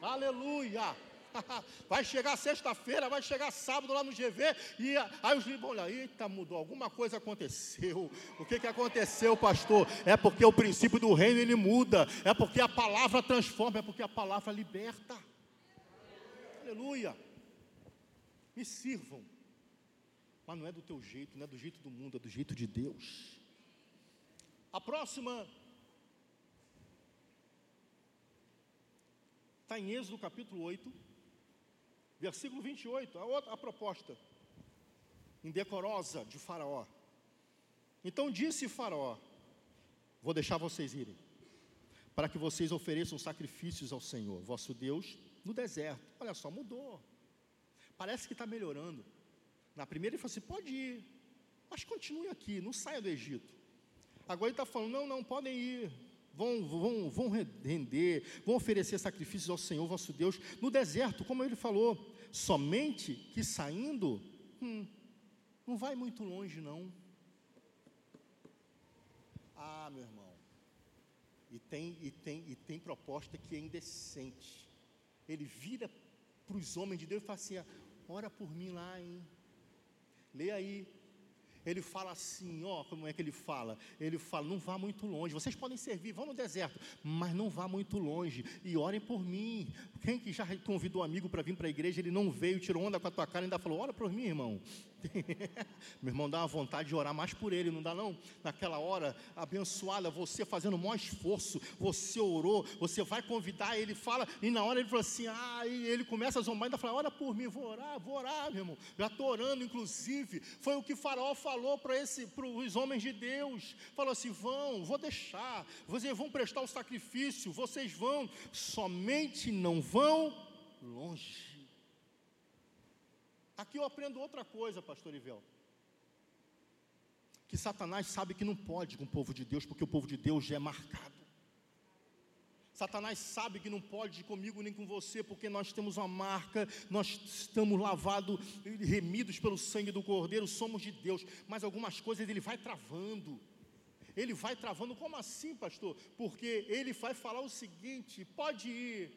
Aleluia! vai chegar sexta-feira, vai chegar sábado lá no GV, e aí os livros vão olhar, eita, mudou, alguma coisa aconteceu. O que, que aconteceu, pastor? É porque o princípio do reino ele muda, é porque a palavra transforma, é porque a palavra liberta. Aleluia. Me sirvam. Mas não é do teu jeito, não é do jeito do mundo, é do jeito de Deus. A próxima está em Êxodo capítulo 8, versículo 28, a outra a proposta indecorosa de Faraó. Então disse Faraó: Vou deixar vocês irem, para que vocês ofereçam sacrifícios ao Senhor, vosso Deus, no deserto. Olha só, mudou. Parece que está melhorando. Na primeira ele falou assim: pode ir, mas continue aqui, não saia do Egito. Agora ele está falando: não, não, podem ir, vão, vão, vão render, vão oferecer sacrifícios ao Senhor vosso Deus no deserto, como ele falou, somente que saindo, hum, não vai muito longe, não. Ah, meu irmão, e tem, e tem, e tem proposta que é indecente. Ele vira para os homens de Deus e fala assim: ora por mim lá, hein? Lê aí, ele fala assim, ó, como é que ele fala? Ele fala, não vá muito longe. Vocês podem servir, vão no deserto, mas não vá muito longe e orem por mim. Quem que já convidou um amigo para vir para a igreja, ele não veio, tirou onda com a tua cara e ainda falou, ora por mim, irmão. Meu irmão, dá uma vontade de orar mais por ele, não dá não? Naquela hora abençoada, você fazendo o maior esforço, você orou, você vai convidar, ele fala, e na hora ele fala assim, ah, e ele começa a zombar, ainda fala, ora por mim, vou orar, vou orar, meu irmão. Já estou orando, inclusive, foi o que Faraó falou para os homens de Deus, falou assim, vão, vou deixar, vocês vão prestar o sacrifício, vocês vão, somente não vão longe. Aqui eu aprendo outra coisa, pastor Ivel. Que Satanás sabe que não pode com o povo de Deus, porque o povo de Deus já é marcado. Satanás sabe que não pode comigo nem com você, porque nós temos uma marca, nós estamos lavados, remidos pelo sangue do Cordeiro, somos de Deus, mas algumas coisas ele vai travando. Ele vai travando, como assim, pastor? Porque ele vai falar o seguinte: pode ir,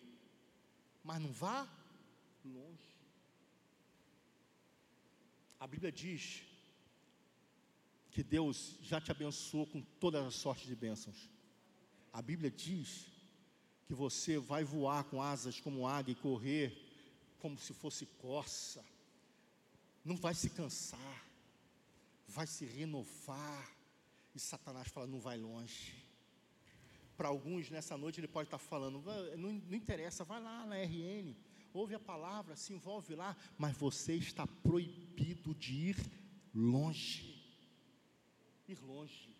mas não vá longe. A Bíblia diz que Deus já te abençoou com todas as sortes de bênçãos. A Bíblia diz que você vai voar com asas como águia e correr como se fosse corça. Não vai se cansar, vai se renovar. E Satanás fala: não vai longe. Para alguns nessa noite ele pode estar falando: não, não interessa, vai lá na RN ouve a palavra, se envolve lá, mas você está proibido de ir longe. Ir longe.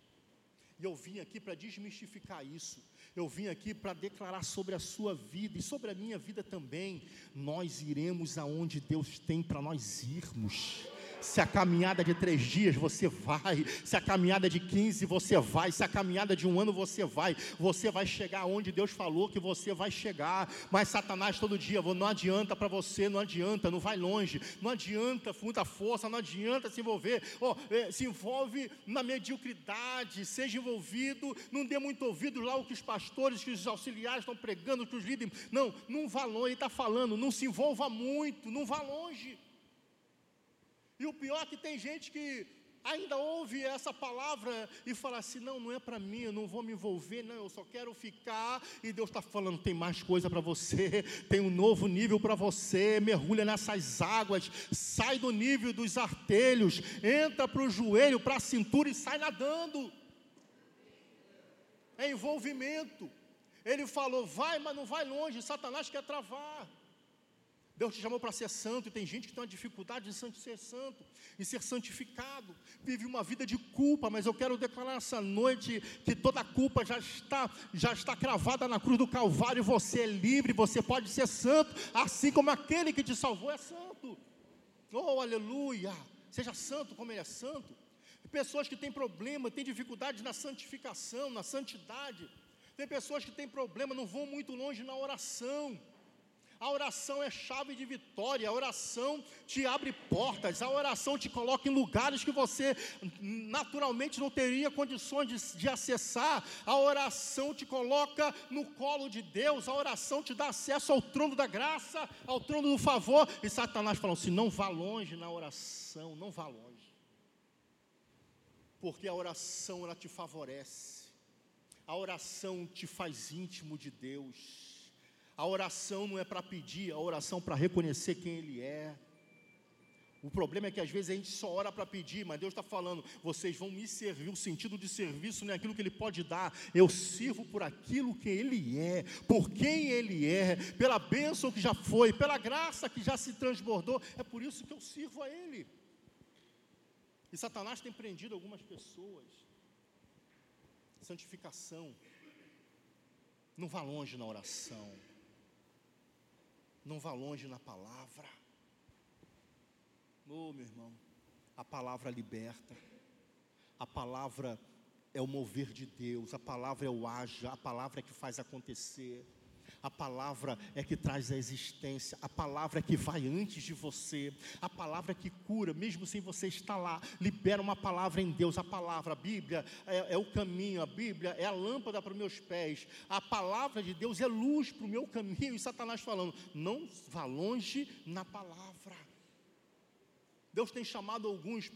E eu vim aqui para desmistificar isso. Eu vim aqui para declarar sobre a sua vida e sobre a minha vida também. Nós iremos aonde Deus tem para nós irmos. Se a caminhada de três dias você vai, se a caminhada de 15 você vai, se a caminhada de um ano você vai, você vai chegar onde Deus falou que você vai chegar. Mas Satanás todo dia, não adianta para você, não adianta, não vai longe, não adianta muita força, não adianta se envolver. Oh, se envolve na mediocridade, seja envolvido, não dê muito ouvido lá o que os pastores, que os auxiliares estão pregando, que os líderes. Não, não vá longe, ele está falando, não se envolva muito, não vá longe. E o pior é que tem gente que ainda ouve essa palavra e fala assim: não, não é para mim, eu não vou me envolver, não, eu só quero ficar. E Deus está falando: tem mais coisa para você, tem um novo nível para você. Mergulha nessas águas, sai do nível dos artelhos, entra para o joelho, para a cintura e sai nadando. É envolvimento. Ele falou: vai, mas não vai longe. Satanás quer travar. Deus te chamou para ser santo, e tem gente que tem uma dificuldade de ser santo, em ser santificado, vive uma vida de culpa, mas eu quero declarar essa noite que toda a culpa já está, já está cravada na cruz do Calvário, você é livre, você pode ser santo, assim como aquele que te salvou é santo. Oh, aleluia! Seja santo como ele é santo. Pessoas que têm problema, têm dificuldade na santificação, na santidade. Tem pessoas que têm problema, não vão muito longe na oração A oração é chave de vitória, a oração te abre portas, a oração te coloca em lugares que você naturalmente não teria condições de, de acessar. A oração te coloca no colo de Deus, a oração te dá acesso ao trono da graça, ao trono do favor. E Satanás falou assim: não vá longe na oração, não vá longe. Porque a oração ela te favorece. A oração te faz íntimo de Deus. A oração não é para pedir, a oração para reconhecer quem Ele é. O problema é que às vezes a gente só ora para pedir, mas Deus está falando: vocês vão me servir. O sentido de serviço não é aquilo que Ele pode dar, eu sirvo por aquilo que Ele é, por quem Ele é, pela bênção que já foi, pela graça que já se transbordou. É por isso que eu sirvo a Ele. E Satanás tem prendido algumas pessoas. Santificação. Não vá longe na oração não vá longe na palavra. Oh, meu irmão, a palavra liberta, a palavra é o mover de Deus, a palavra é o haja, a palavra é que faz acontecer. A palavra é que traz a existência, a palavra é que vai antes de você, a palavra é que cura, mesmo sem você estar lá. Libera uma palavra em Deus, a palavra, a Bíblia é, é o caminho, a Bíblia é a lâmpada para os meus pés, a palavra de Deus é luz para o meu caminho. E Satanás falando: não vá longe na palavra. Deus tem chamado alguns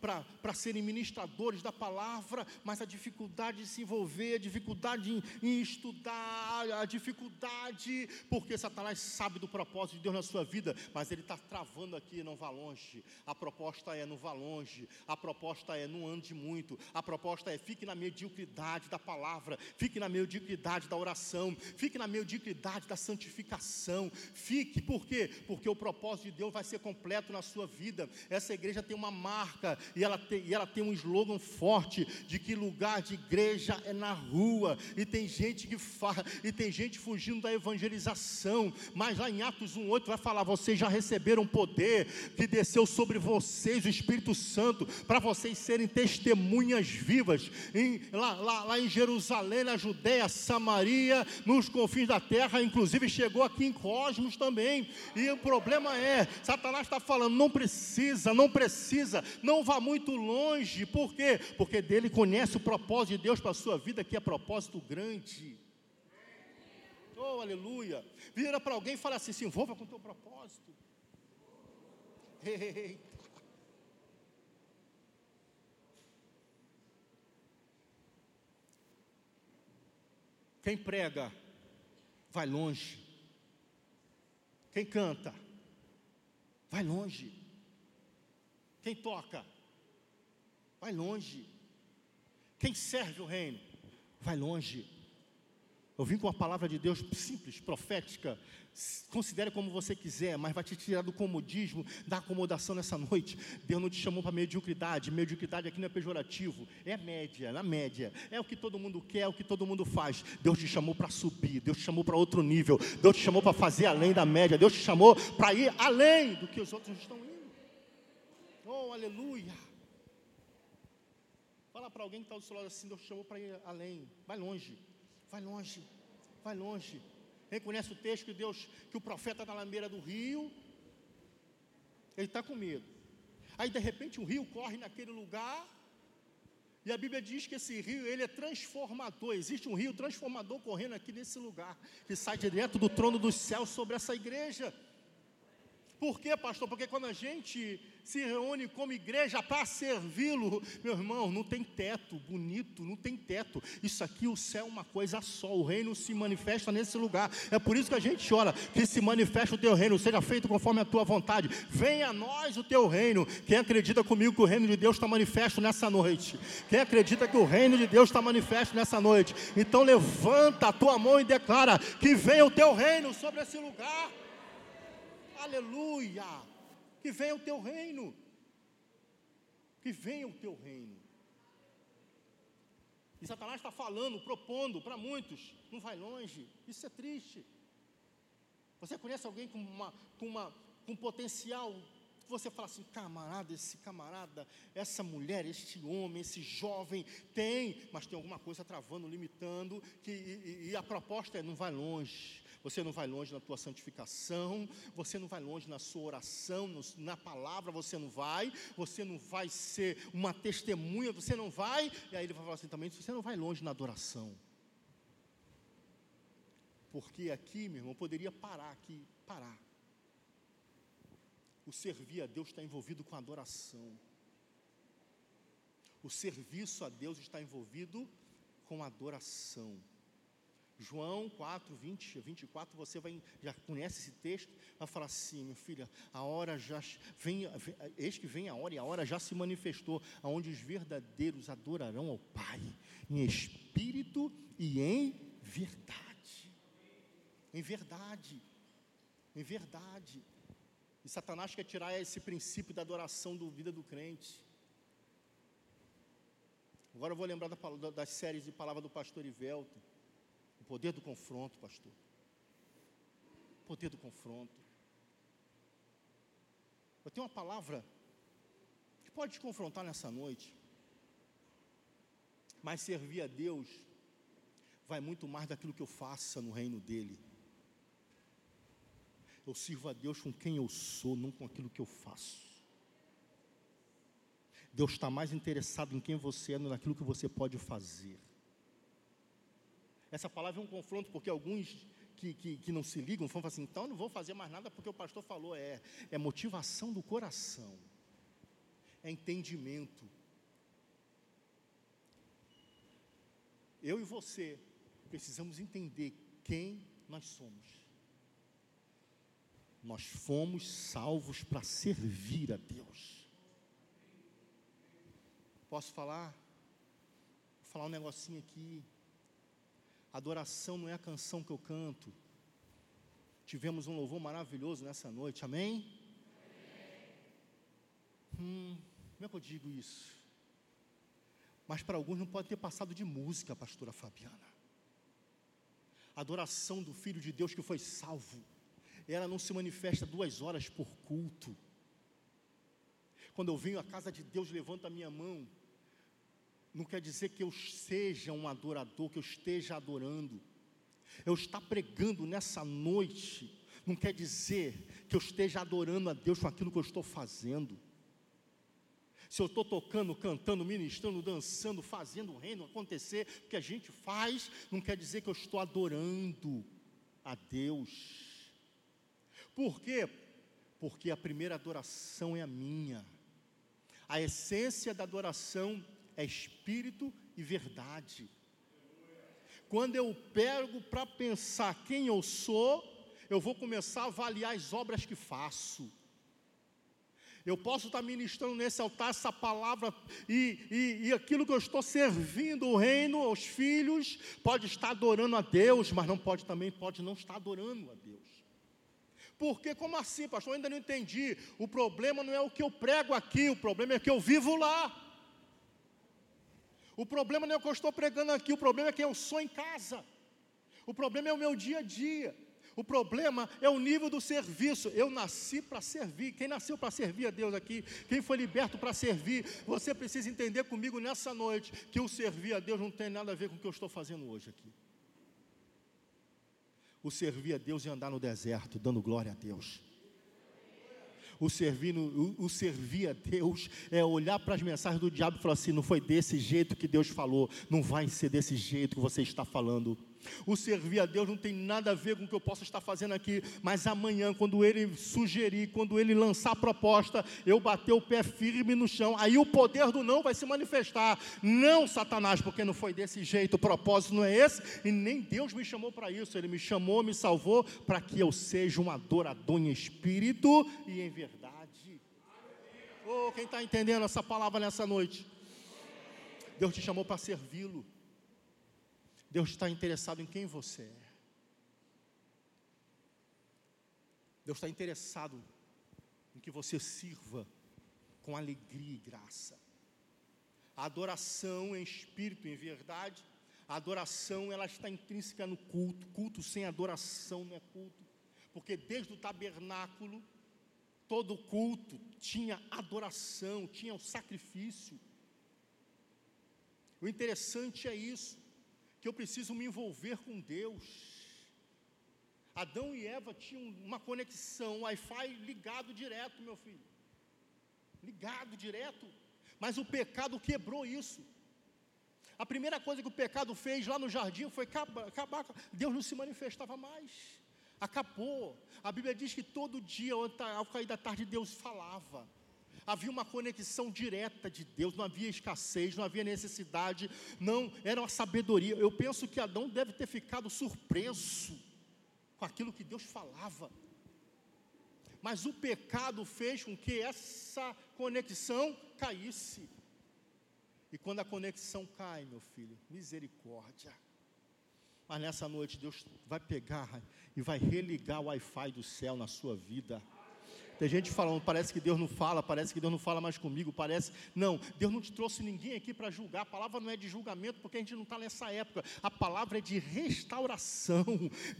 para serem ministradores da palavra, mas a dificuldade de se envolver, a dificuldade em, em, estudar, a dificuldade, porque Satanás sabe do propósito de Deus na sua vida, mas ele está travando aqui, não vá longe. A proposta é não vá longe, a proposta é não ande muito, a proposta é fique na mediocridade da palavra, fique na mediocridade da oração, fique na mediocridade da santificação, fique, por quê? Porque o propósito de Deus vai ser completo na sua vida essa igreja tem uma marca e ela tem, e ela tem um slogan forte de que lugar de igreja é na rua. E tem gente que fala, e tem gente fugindo da evangelização. Mas lá em Atos 1,8 vai falar: vocês já receberam poder que desceu sobre vocês, o Espírito Santo, para vocês serem testemunhas vivas em, lá, lá, lá em Jerusalém, na Judéia, Samaria, nos confins da terra, inclusive chegou aqui em Cosmos também. E o problema é, Satanás está falando, não precisa precisa, não precisa, não vá muito longe. Por quê? Porque dele conhece o propósito de Deus para a sua vida, que é propósito grande. Oh, aleluia. Vira para alguém e fala assim: se envolva com o teu propósito. Eita. Quem prega, vai longe. Quem canta, vai longe. Quem toca, vai longe. Quem serve o reino, vai longe. Eu vim com a palavra de Deus simples, profética. Considere como você quiser, mas vai te tirar do comodismo, da acomodação nessa noite. Deus não te chamou para mediocridade. Mediocridade aqui não é pejorativo, é média, na média. É o que todo mundo quer, é o que todo mundo faz. Deus te chamou para subir, Deus te chamou para outro nível, Deus te chamou para fazer além da média, Deus te chamou para ir além do que os outros estão indo. Oh, aleluia. Fala para alguém que está do seu lado assim, Deus chamou para ir além. Vai longe, vai longe, vai longe. Reconhece o texto que Deus, que o profeta está na beira do rio. Ele está com medo. Aí de repente um rio corre naquele lugar. E a Bíblia diz que esse rio ele é transformador. Existe um rio transformador correndo aqui nesse lugar, que sai direto do trono dos céus sobre essa igreja. Por quê, pastor? Porque quando a gente se reúne como igreja para servi-lo, meu irmão, não tem teto, bonito, não tem teto. Isso aqui, o céu é uma coisa só, o reino se manifesta nesse lugar. É por isso que a gente ora, que se manifeste o teu reino, seja feito conforme a tua vontade. Venha a nós o teu reino. Quem acredita comigo que o reino de Deus está manifesto nessa noite? Quem acredita que o reino de Deus está manifesto nessa noite? Então levanta a tua mão e declara que venha o teu reino sobre esse lugar. Aleluia! Que venha o teu reino. Que venha o teu reino. E Satanás está falando, propondo para muitos, não vai longe. Isso é triste. Você conhece alguém com, uma, com, uma, com potencial você fala assim, camarada, esse camarada, essa mulher, este homem, esse jovem, tem, mas tem alguma coisa travando, limitando, que, e, e a proposta é não vai longe. Você não vai longe na tua santificação, você não vai longe na sua oração, no, na palavra você não vai, você não vai ser uma testemunha, você não vai, e aí ele vai falar assim também, você não vai longe na adoração. Porque aqui, meu irmão, poderia parar aqui, parar. O servir a Deus está envolvido com adoração. O serviço a Deus está envolvido com adoração. João 4, 20, 24, você vai, já conhece esse texto, vai falar assim, minha filha, a hora já vem, eis que vem a hora, e a hora já se manifestou, aonde os verdadeiros adorarão ao Pai, em espírito e em verdade. Em verdade. Em verdade. E Satanás quer tirar esse princípio da adoração do vida do crente. Agora eu vou lembrar da, das séries de palavra do pastor Ivelto. O poder do confronto, pastor. O poder do confronto. Eu tenho uma palavra que pode te confrontar nessa noite. Mas servir a Deus vai muito mais daquilo que eu faça no reino dele. Eu sirvo a Deus com quem eu sou, não com aquilo que eu faço. Deus está mais interessado em quem você é, do naquilo que você pode fazer. Essa palavra é um confronto, porque alguns que, que, que não se ligam vão falar assim: então eu não vou fazer mais nada porque o pastor falou. É, é motivação do coração, é entendimento. Eu e você precisamos entender quem nós somos. Nós fomos salvos para servir a Deus. Posso falar? Vou falar um negocinho aqui. Adoração não é a canção que eu canto. Tivemos um louvor maravilhoso nessa noite, amém? Hum, como é que eu digo isso? Mas para alguns não pode ter passado de música, pastora Fabiana. Adoração do Filho de Deus que foi salvo ela não se manifesta duas horas por culto. Quando eu venho à casa de Deus, levanto a minha mão, não quer dizer que eu seja um adorador, que eu esteja adorando. Eu estar pregando nessa noite, não quer dizer que eu esteja adorando a Deus com aquilo que eu estou fazendo. Se eu estou tocando, cantando, ministrando, dançando, fazendo o reino acontecer, o que a gente faz, não quer dizer que eu estou adorando a Deus. Por quê? Porque a primeira adoração é a minha. A essência da adoração é espírito e verdade. Quando eu pego para pensar quem eu sou, eu vou começar a avaliar as obras que faço. Eu posso estar ministrando nesse altar essa palavra e, e, e, aquilo que eu estou servindo o reino, aos filhos, pode estar adorando a Deus, mas não pode também pode não estar adorando a Deus. Porque, como assim, pastor? Eu ainda não entendi. O problema não é o que eu prego aqui, o problema é que eu vivo lá. O problema não é o que eu estou pregando aqui, o problema é que eu sou em casa. O problema é o meu dia a dia. O problema é o nível do serviço. Eu nasci para servir. Quem nasceu para servir a Deus aqui, quem foi liberto para servir, você precisa entender comigo nessa noite que o servir a Deus não tem nada a ver com o que eu estou fazendo hoje aqui o servir a Deus e andar no deserto, dando glória a Deus. O servir, o, o servir a Deus é olhar para as mensagens do diabo e falar assim: não foi desse jeito que Deus falou, não vai ser desse jeito que você está falando. O servir a Deus não tem nada a ver com o que eu possa estar fazendo aqui, mas amanhã, quando Ele sugerir, quando Ele lançar a proposta, eu bater o pé firme no chão, aí o poder do não vai se manifestar. Não, Satanás, porque não foi desse jeito, o propósito não é esse, e nem Deus me chamou para isso, Ele me chamou, me salvou, para que eu seja um adorador em espírito e em verdade. Oh, quem está entendendo essa palavra nessa noite? Deus te chamou para servi-lo. Deus está interessado em quem você é. Deus está interessado em que você sirva com alegria e graça. A adoração em espírito, em verdade, a adoração ela está intrínseca no culto. Culto sem adoração não é culto, porque desde o tabernáculo Todo culto tinha adoração, tinha o sacrifício. O interessante é isso, que eu preciso me envolver com Deus. Adão e Eva tinham uma conexão, Wi-Fi ligado direto, meu filho. Ligado direto. Mas o pecado quebrou isso. A primeira coisa que o pecado fez lá no jardim foi acabar, acabar Deus não se manifestava mais. Acabou. A Bíblia diz que todo dia, ao cair da tarde, Deus falava. Havia uma conexão direta de Deus, não havia escassez, não havia necessidade, não, era uma sabedoria. Eu penso que Adão deve ter ficado surpreso com aquilo que Deus falava. Mas o pecado fez com que essa conexão caísse. E quando a conexão cai, meu filho, misericórdia. Mas nessa noite Deus vai pegar e vai religar o Wi-Fi do céu na sua vida. Tem gente falando, parece que Deus não fala, parece que Deus não fala mais comigo, parece. Não, Deus não te trouxe ninguém aqui para julgar. A palavra não é de julgamento, porque a gente não está nessa época. A palavra é de restauração.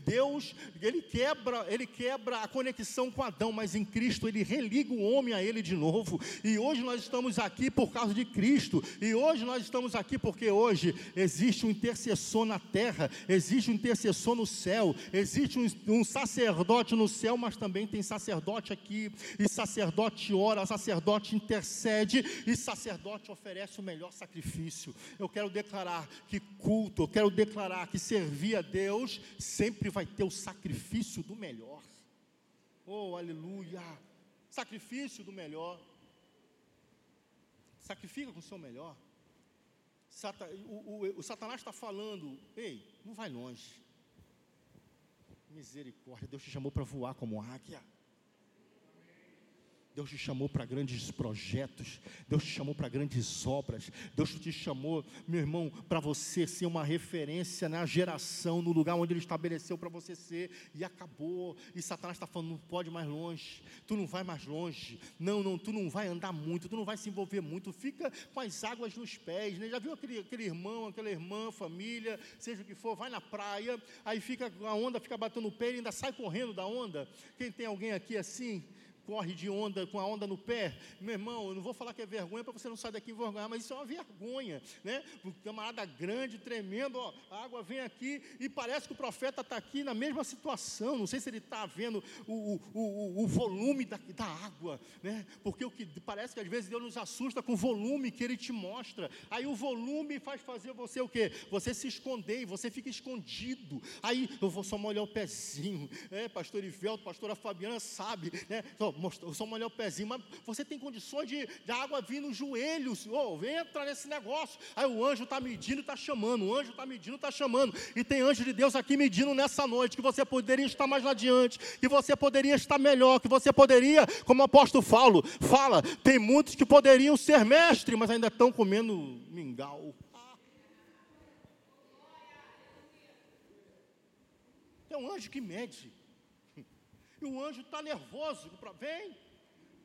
Deus, ele quebra, ele quebra a conexão com Adão, mas em Cristo ele religa o homem a ele de novo. E hoje nós estamos aqui por causa de Cristo. E hoje nós estamos aqui porque hoje existe um intercessor na terra, existe um intercessor no céu, existe um, um sacerdote no céu, mas também tem sacerdote aqui e sacerdote ora, sacerdote intercede, e sacerdote oferece o melhor sacrifício. Eu quero declarar que culto, eu quero declarar que servir a Deus sempre vai ter o sacrifício do melhor. Oh, aleluia! Sacrifício do melhor. Sacrifica com o seu melhor. o, o, o Satanás está falando, ei, não vai longe. Misericórdia, Deus te chamou para voar como águia. Deus te chamou para grandes projetos, Deus te chamou para grandes obras, Deus te chamou, meu irmão, para você ser uma referência na geração, no lugar onde Ele estabeleceu para você ser, e acabou. E Satanás está falando: não pode mais longe, tu não vai mais longe, não, não, tu não vai andar muito, tu não vai se envolver muito, fica com as águas nos pés, né? já viu aquele, aquele irmão, aquela irmã, família, seja o que for, vai na praia, aí fica a onda fica batendo o pé e ainda sai correndo da onda. Quem tem alguém aqui assim? Corre de onda com a onda no pé, meu irmão, eu não vou falar que é vergonha para você não sair daqui envergonhar, mas isso é uma vergonha, né? Um camarada grande, tremendo, ó, a água vem aqui e parece que o profeta está aqui na mesma situação. Não sei se ele está vendo o, o, o, o volume da, da, água, né? Porque o que parece que às vezes Deus nos assusta com o volume que Ele te mostra. Aí o volume faz fazer você o quê? Você se esconder e você fica escondido. Aí eu vou só molhar o pezinho, é, Pastor Ivelto, Pastora Fabiana sabe, né? Então, só molhar o pezinho, mas você tem condições de, de água vir nos joelhos, oh, entra nesse negócio. Aí o anjo está medindo e está chamando, o anjo está medindo e está chamando. E tem anjo de Deus aqui medindo nessa noite, que você poderia estar mais adiante, que você poderia estar melhor, que você poderia, como o apóstolo Paulo fala, tem muitos que poderiam ser mestre, mas ainda estão comendo mingau. Tem um anjo que mede e o anjo está nervoso. Vem,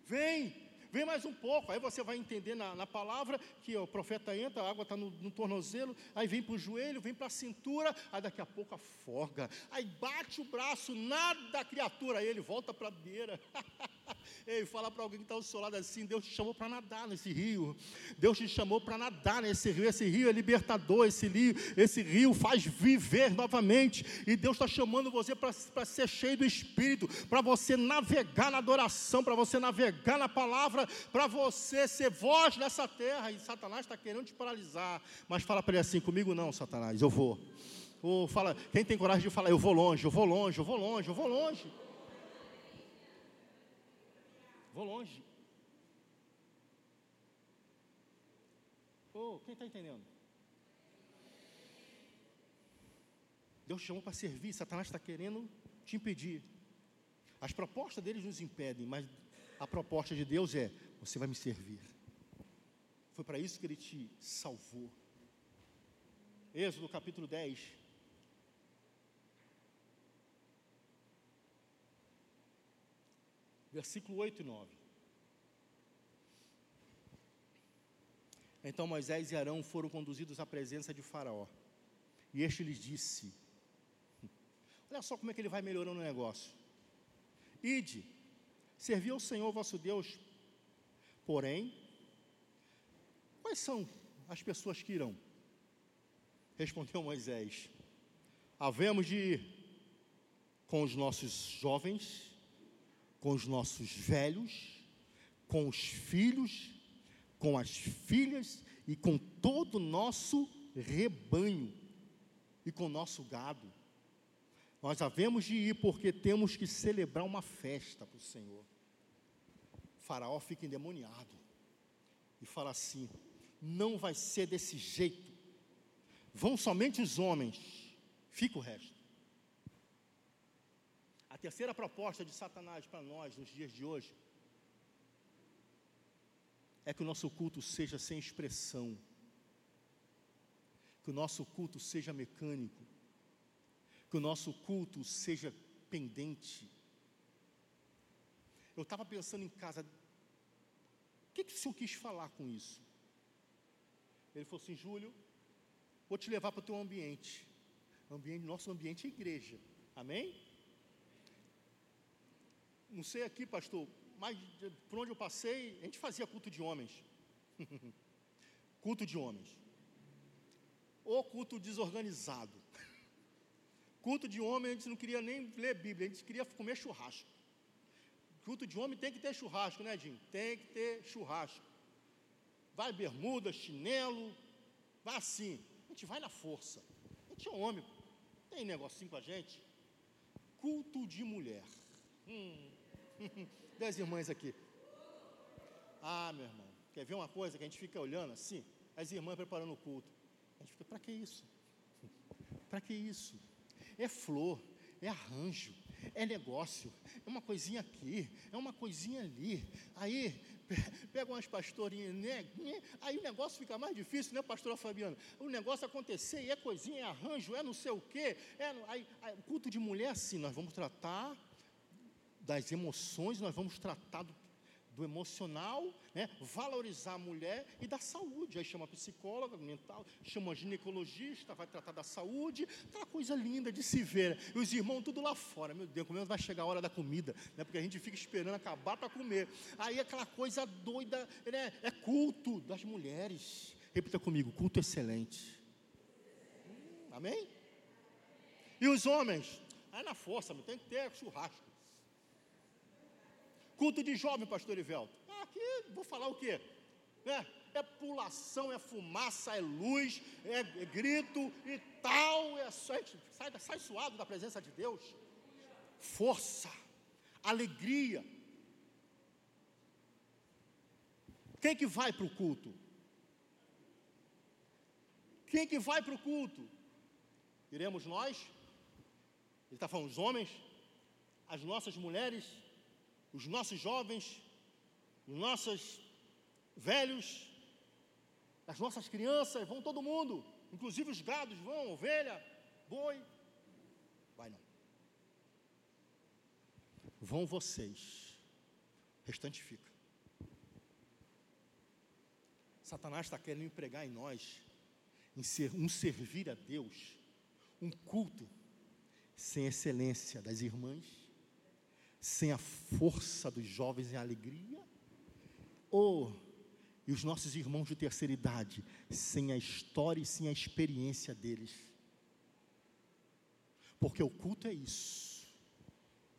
vem, vem mais um pouco. Aí você vai entender na, na palavra que o profeta entra, a água está no, no, tornozelo, aí vem para o joelho, vem para a cintura, aí daqui a pouco afoga. Aí bate o braço, nada a criatura, aí ele volta para a beira. Ei, fala para alguém que está ao seu lado assim: Deus te chamou para nadar nesse rio. Deus te chamou para nadar nesse rio. Esse rio é libertador. Esse rio, esse rio faz viver novamente. E Deus está chamando você para ser cheio do Espírito, para você navegar na adoração, para você navegar na palavra, para você ser voz nessa terra. E Satanás está querendo te paralisar. Mas fala para ele assim: comigo não, Satanás, eu vou. Ou fala, quem tem coragem de falar, eu vou longe, eu vou longe, eu vou longe, eu vou longe. Vou longe. Oh, quem está entendendo? Deus chamou para servir, Satanás está querendo te impedir. As propostas deles nos impedem, mas a proposta de Deus é: você vai me servir. Foi para isso que ele te salvou. Êxodo capítulo 10. versículo 8 e 9. Então Moisés e Arão foram conduzidos à presença de Faraó. E este lhes disse: Olha só como é que ele vai melhorando o negócio. Ide, servir ao Senhor vosso Deus. Porém, quais são as pessoas que irão? Respondeu Moisés: Havemos de ir com os nossos jovens, com os nossos velhos, com os filhos, com as filhas e com todo o nosso rebanho e com o nosso gado. Nós havemos de ir porque temos que celebrar uma festa para o Senhor. O faraó fica endemoniado e fala assim: não vai ser desse jeito. Vão somente os homens, fica o resto. A terceira proposta de Satanás para nós nos dias de hoje é que o nosso culto seja sem expressão, que o nosso culto seja mecânico, que o nosso culto seja pendente. Eu estava pensando em casa, o que, que o senhor quis falar com isso? Ele falou assim, Júlio, vou te levar para o teu ambiente. ambiente. Nosso ambiente é igreja. Amém? Não sei aqui, pastor, mas por onde eu passei, a gente fazia culto de homens. culto de homens. Ou culto desorganizado. Culto de homem, a gente não queria nem ler Bíblia, a gente queria comer churrasco. Culto de homem tem que ter churrasco, né, Jim? Tem que ter churrasco. Vai bermuda, chinelo, vai assim. A gente vai na força. A gente é homem, tem negocinho com a gente. Culto de mulher. Hum. Dez irmãs aqui. Ah, meu irmão, quer ver uma coisa que a gente fica olhando assim? As irmãs preparando o culto. A gente fica, para que isso? Para que isso? É flor, é arranjo, é negócio, é uma coisinha aqui, é uma coisinha ali. Aí pega umas pastorinhas, né, né? aí o negócio fica mais difícil, né, pastora Fabiana? O negócio acontecer, e é coisinha, é arranjo, é não sei o quê. É, aí, aí, culto de mulher, assim, nós vamos tratar das emoções, nós vamos tratar do, do emocional, né? valorizar a mulher e da saúde. Aí chama psicóloga mental, chama ginecologista, vai tratar da saúde, aquela coisa linda de se ver. E os irmãos tudo lá fora, meu Deus, como vai chegar a hora da comida, né? porque a gente fica esperando acabar para comer. Aí aquela coisa doida, né? é culto das mulheres. Repita comigo, culto excelente. Amém? E os homens? Aí na força, tem que ter churrasco. Culto de jovem, pastor Ivelto. Ah, aqui vou falar o quê? É, é pulação, é fumaça, é luz, é, é grito e tal. É, sai, sai suado da presença de Deus. Força, alegria. Quem que vai para o culto? Quem que vai para o culto? Iremos nós? Ele está falando os homens, as nossas mulheres, os nossos jovens, os nossos velhos, as nossas crianças, vão todo mundo, inclusive os gados vão, ovelha, boi. Vai não. Vão vocês, o restante fica. Satanás está querendo empregar em nós em ser um servir a Deus, um culto sem excelência das irmãs, sem a força dos jovens em alegria? Ou, e os nossos irmãos de terceira idade, sem a história e sem a experiência deles? Porque o culto é isso.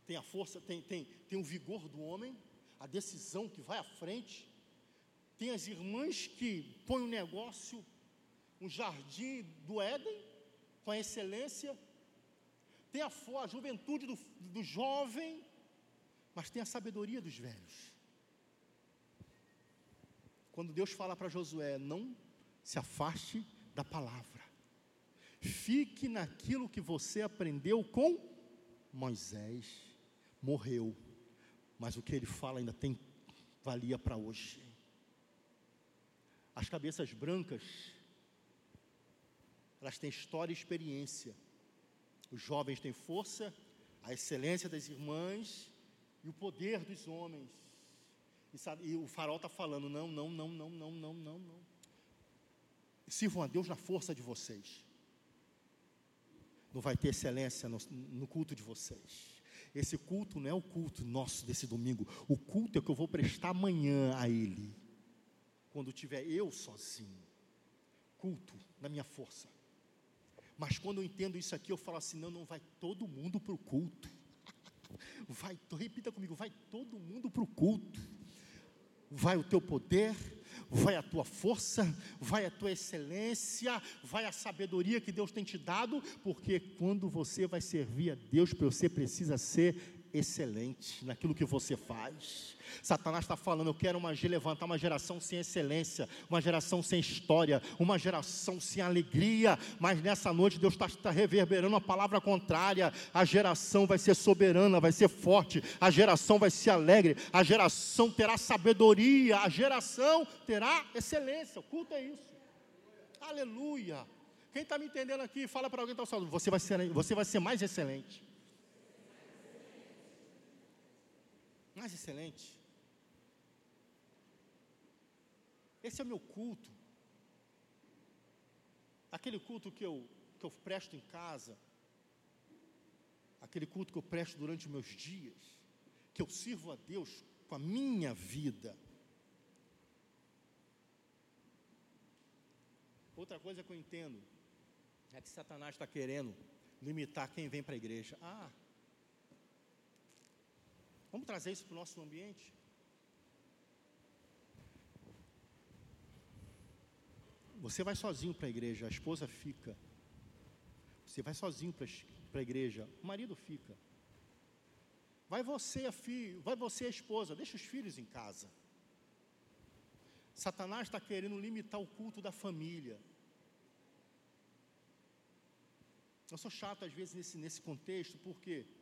Tem a força, tem, tem, tem o vigor do homem, a decisão que vai à frente. Tem as irmãs que põem um negócio, um jardim do Éden, com a excelência. Tem a, a juventude do, do jovem, mas tem a sabedoria dos velhos. Quando Deus fala para Josué, não se afaste da palavra, fique naquilo que você aprendeu com Moisés, morreu, mas o que ele fala ainda tem valia para hoje. As cabeças brancas, elas têm história e experiência. Os jovens têm força, a excelência das irmãs e o poder dos homens. E, sabe, e o farol está falando: não, não, não, não, não, não, não, não. Sirvam a Deus na força de vocês. Não vai ter excelência no, no culto de vocês. Esse culto não é o culto nosso desse domingo. O culto é que eu vou prestar amanhã a Ele. Quando tiver eu sozinho. Culto na minha força. Mas quando eu entendo isso aqui, eu falo assim: não, não vai todo mundo para o culto. Vai, repita comigo, vai todo mundo para o culto. Vai o teu poder, vai a tua força, vai a tua excelência, vai a sabedoria que Deus tem te dado, porque quando você vai servir a Deus, você precisa ser excelente naquilo que você faz. Satanás está falando: eu quero uma, levantar uma geração sem excelência, uma geração sem história, uma geração sem alegria. Mas nessa noite Deus está tá reverberando a palavra contrária. A geração vai ser soberana, vai ser forte, a geração vai ser alegre, a geração terá sabedoria, a geração terá excelência. O culto é isso. Aleluia. Quem está me entendendo aqui, fala para alguém que está você vai ser, você vai ser mais excelente. Mais excelente. Esse é o meu culto. Aquele culto que eu, que eu presto em casa, aquele culto que eu presto durante os meus dias, que eu sirvo a Deus com a minha vida. Outra coisa que eu entendo é que Satanás está querendo limitar quem vem para a igreja. Ah, vamos trazer isso para o nosso ambiente? Você vai sozinho para a igreja, a esposa fica. Você vai sozinho para a igreja, o marido fica. Vai você, a filho, vai você, a esposa, deixa os filhos em casa. Satanás está querendo limitar o culto da família. Eu sou chato às vezes nesse, nesse contexto, por quê? Porque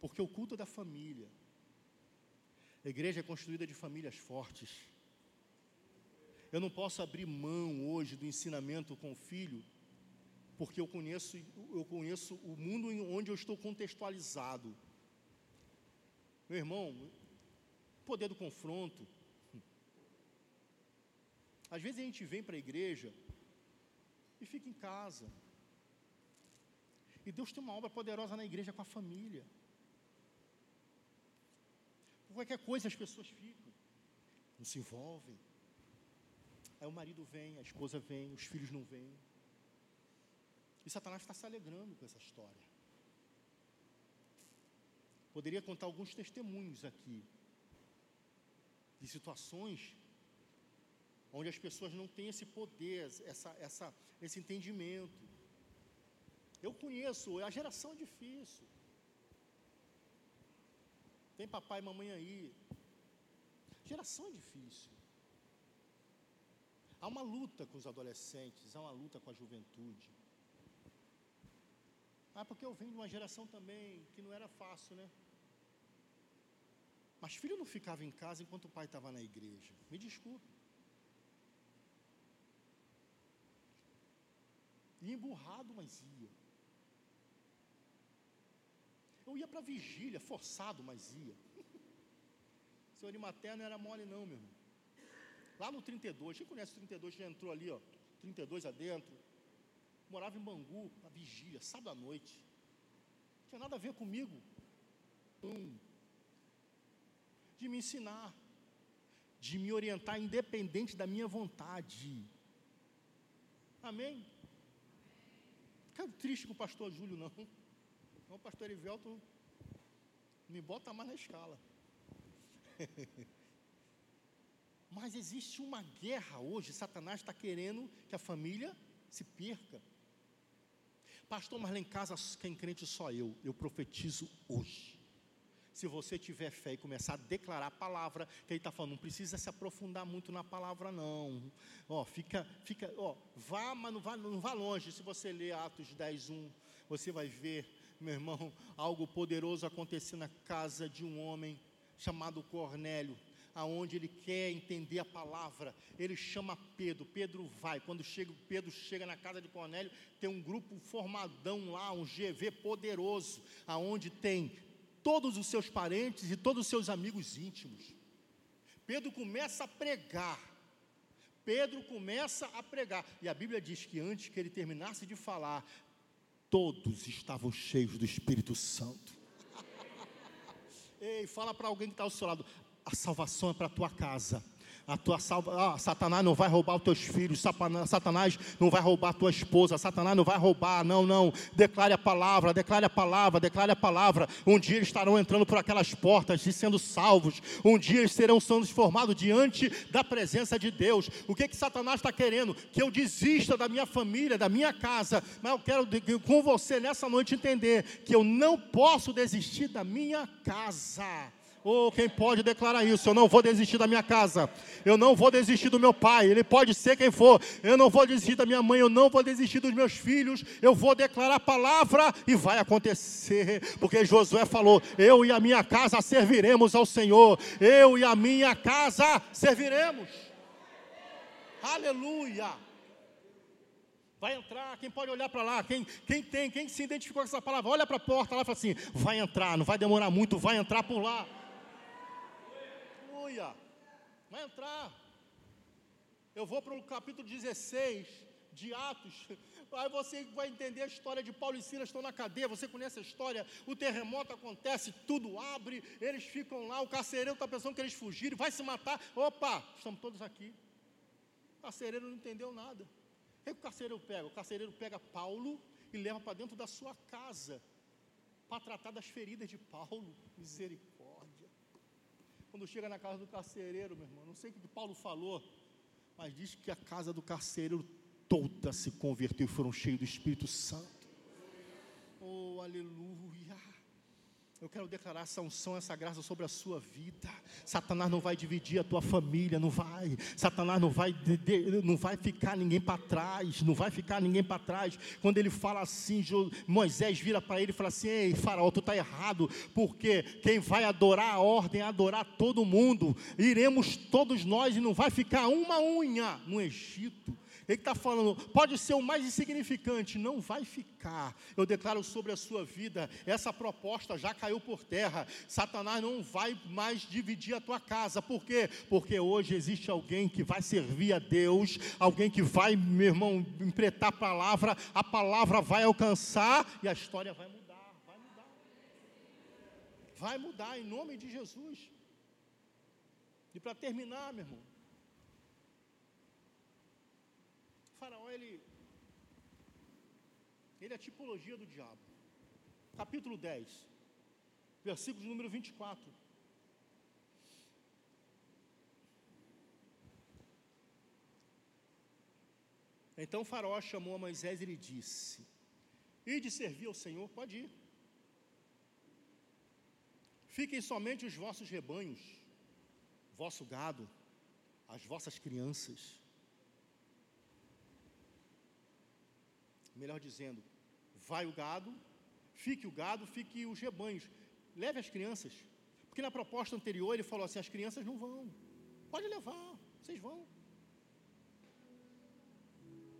o culto é da família. A igreja é construída de famílias fortes. Eu não posso abrir mão hoje do ensinamento com o filho, porque eu conheço, eu conheço o mundo onde eu estou contextualizado. Meu irmão, poder do confronto. Às vezes a gente vem para a igreja e fica em casa. E Deus tem uma obra poderosa na igreja com a família. Por qualquer coisa as pessoas ficam, não se envolvem. Aí o marido vem, a esposa vem, os filhos não vêm. E Satanás está se alegrando com essa história. Poderia contar alguns testemunhos aqui de situações onde as pessoas não têm esse poder, essa, essa, esse entendimento. Eu conheço, a geração é difícil. Tem papai e mamãe aí. Geração é difícil. Há uma luta com os adolescentes, há uma luta com a juventude. Ah, porque eu vim de uma geração também que não era fácil, né? Mas filho não ficava em casa enquanto o pai estava na igreja. Me desculpe. Ia emburrado, mas ia. Eu ia para vigília, forçado, mas ia. Senhor materno não era mole não, meu irmão. Lá no 32, quem conhece o 32 já entrou ali, ó, 32 adentro. Morava em Bangu, na vigília, sábado à noite. Não tinha nada a ver comigo. Um, de me ensinar, de me orientar independente da minha vontade. Amém? Fico triste com o pastor Júlio, não. Não, o pastor Erivelto me bota mais na escala. Mas existe uma guerra hoje, Satanás está querendo que a família se perca. Pastor, mas lá em casa quem crente só eu, eu profetizo hoje. Se você tiver fé e começar a declarar a palavra, que ele está falando, não precisa se aprofundar muito na palavra, não. Ó, fica, fica, ó, vá, mas não vá, não vá longe. Se você ler Atos 10, 1, você vai ver, meu irmão, algo poderoso acontecer na casa de um homem chamado Cornélio aonde ele quer entender a palavra, ele chama Pedro. Pedro vai. Quando chega, Pedro chega na casa de Cornélio, tem um grupo formadão lá, um GV poderoso, aonde tem todos os seus parentes e todos os seus amigos íntimos. Pedro começa a pregar. Pedro começa a pregar. E a Bíblia diz que antes que ele terminasse de falar, todos estavam cheios do Espírito Santo. Ei, fala para alguém que está ao seu lado: a salvação é para a tua casa. A tua salva, ah, Satanás não vai roubar os teus filhos, Satanás não vai roubar a tua esposa, Satanás não vai roubar, não, não. Declare a palavra, declare a palavra, declare a palavra. Um dia eles estarão entrando por aquelas portas e sendo salvos. Um dia eles serão transformados diante da presença de Deus. O que que Satanás está querendo? Que eu desista da minha família, da minha casa. Mas eu quero com você nessa noite entender que eu não posso desistir da minha casa. Oh, quem pode declarar isso? Eu não vou desistir da minha casa. Eu não vou desistir do meu pai. Ele pode ser quem for. Eu não vou desistir da minha mãe. Eu não vou desistir dos meus filhos. Eu vou declarar a palavra e vai acontecer. Porque Josué falou: Eu e a minha casa serviremos ao Senhor. Eu e a minha casa serviremos. Aleluia. Vai entrar, quem pode olhar para lá, quem, quem tem, quem se identificou com essa palavra, olha para a porta lá e fala assim: vai entrar, não vai demorar muito, vai entrar por lá aleluia. Vai entrar. Eu vou para o capítulo 16 de Atos. Aí você vai entender a história de Paulo e Silas estão na cadeia. Você conhece a história? O terremoto acontece, tudo abre, eles ficam lá. O carcereiro está pensando que eles fugiram, vai se matar. Opa, estamos todos aqui. O carcereiro não entendeu nada. O que o carcereiro pega? O carcereiro pega Paulo e leva para dentro da sua casa para tratar das feridas de Paulo. Misericórdia. Quando chega na casa do carcereiro, meu irmão, não sei o que Paulo falou, mas diz que a casa do carcereiro toda se converteu e foram cheios do Espírito Santo. Oh, aleluia. Eu quero declarar essa unção, essa graça sobre a sua vida. Satanás não vai dividir a tua família, não vai. Satanás não vai, não vai ficar ninguém para trás, não vai ficar ninguém para trás. Quando ele fala assim, Moisés vira para ele e fala assim: Ei, Faraó, tu está errado, porque quem vai adorar a ordem é adorar todo mundo. Iremos todos nós e não vai ficar uma unha no Egito. Ele está falando, pode ser o mais insignificante, não vai ficar. Eu declaro sobre a sua vida, essa proposta já caiu por terra. Satanás não vai mais dividir a tua casa. Por quê? Porque hoje existe alguém que vai servir a Deus, alguém que vai, meu irmão, empretar a palavra, a palavra vai alcançar e a história vai mudar. Vai mudar. Vai mudar em nome de Jesus. E para terminar, meu irmão, Faraó, ele, ele é a tipologia do diabo. Capítulo 10, versículo número 24. Então Faraó chamou a Moisés e lhe disse: E de servir ao Senhor, pode ir. Fiquem somente os vossos rebanhos, vosso gado, as vossas crianças, melhor dizendo, vai o gado, fique o gado, fique os rebanhos, leve as crianças. Porque na proposta anterior ele falou assim: as crianças não vão, pode levar, vocês vão.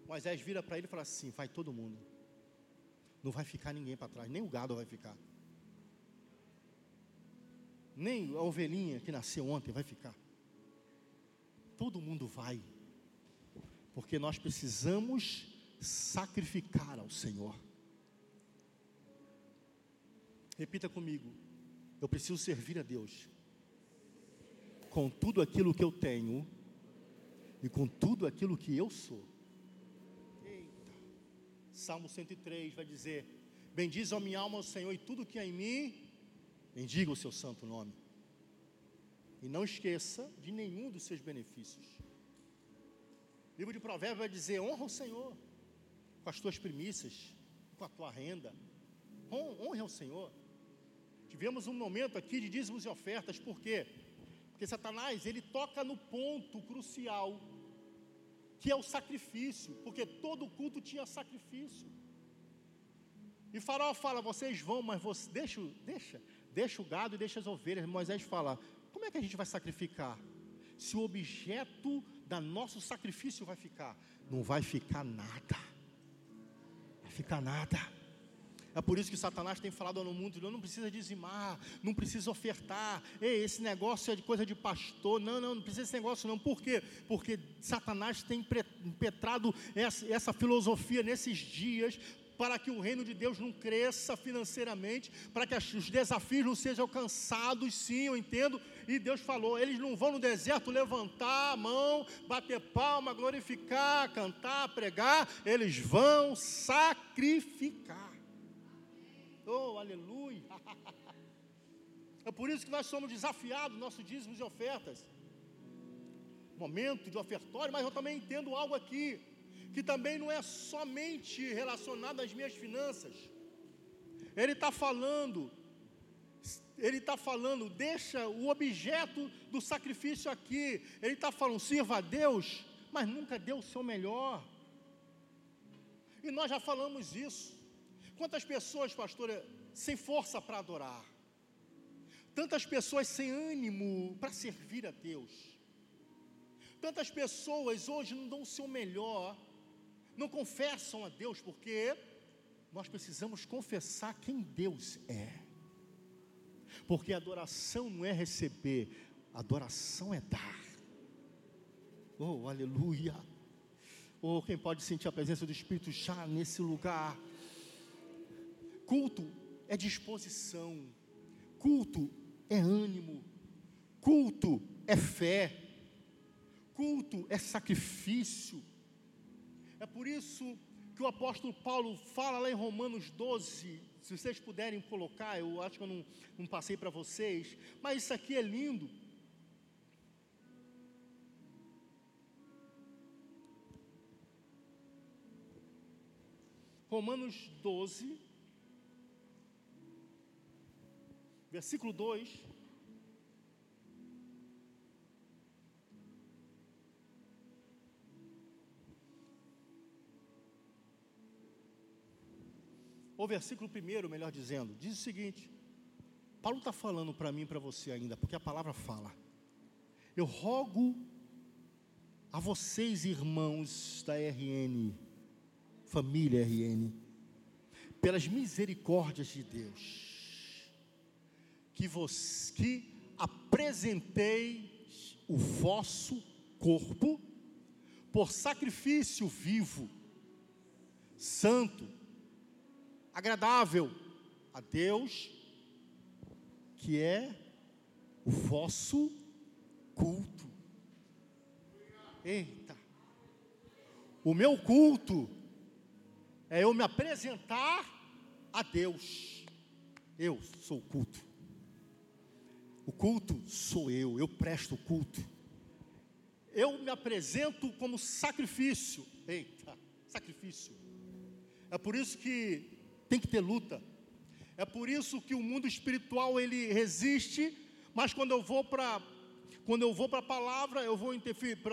Moisés vira para ele e fala assim: vai todo mundo, não vai ficar ninguém para trás, nem o gado vai ficar, nem a ovelhinha que nasceu ontem vai ficar, todo mundo vai, porque nós precisamos sacrificar ao Senhor. Repita comigo. Eu preciso servir a Deus com tudo aquilo que eu tenho e com tudo aquilo que eu sou. Eita. Salmo 103 vai dizer: Bendiz a minha alma ao Senhor e tudo que há em mim, bendiga o seu santo nome. E não esqueça de nenhum dos seus benefícios. O livro de Provérbios vai dizer: honra o Senhor com as tuas primícias, com a tua renda. Honre ao Senhor. Tivemos um momento aqui de dízimos e ofertas, por quê? Porque Satanás, ele toca no ponto crucial, que é o sacrifício, porque todo culto tinha sacrifício. E Faraó fala: vocês vão, mas você, deixa, deixa, deixa o gado e deixa as ovelhas. Moisés fala: como é que a gente vai sacrificar? Se o objeto da nosso sacrifício vai ficar, não vai ficar nada fica nada. É por isso que Satanás tem falado no mundo: não precisa dizimar, não precisa ofertar. Ei, esse negócio é de coisa de pastor. Não, não, não precisa desse negócio, não. Por quê? Porque Satanás tem impetrado essa, essa filosofia nesses dias para que o reino de Deus não cresça financeiramente, para que os desafios não sejam alcançados, sim, eu entendo. E Deus falou: eles não vão no deserto levantar a mão, bater palma, glorificar, cantar, pregar, eles vão sacrificar. Oh, aleluia! É por isso que nós somos desafiados, nossos dízimos e ofertas. Momento de ofertório, mas eu também entendo algo aqui que também não é somente relacionado às minhas finanças. Ele está falando, ele está falando, deixa o objeto do sacrifício aqui. Ele está falando, sirva a Deus, mas nunca dê o seu melhor. E nós já falamos isso. Quantas pessoas, pastor, sem força para adorar? Tantas pessoas sem ânimo para servir a Deus. Tantas pessoas hoje não dão o seu melhor não confessam a Deus, porque nós precisamos confessar quem Deus é. Porque adoração não é receber, adoração é dar. Oh, aleluia. Oh, quem pode sentir a presença do Espírito já nesse lugar? Culto é disposição, culto é ânimo, culto é fé, culto é sacrifício, é por isso que o apóstolo Paulo fala lá em Romanos 12, se vocês puderem colocar, eu acho que eu não, não passei para vocês, mas isso aqui é lindo. Romanos 12, versículo 2. O versículo primeiro, melhor dizendo, diz o seguinte: Paulo está falando para mim e para você ainda, porque a palavra fala. Eu rogo a vocês, irmãos da RN, família RN, pelas misericórdias de Deus, que, vos, que apresenteis o vosso corpo por sacrifício vivo, santo, agradável a Deus, que é o vosso culto. Eita! O meu culto é eu me apresentar a Deus. Eu sou o culto. O culto sou eu, eu presto culto. Eu me apresento como sacrifício. Eita, sacrifício. É por isso que tem que ter luta. É por isso que o mundo espiritual ele resiste, mas quando eu vou para quando eu vou para a palavra, eu vou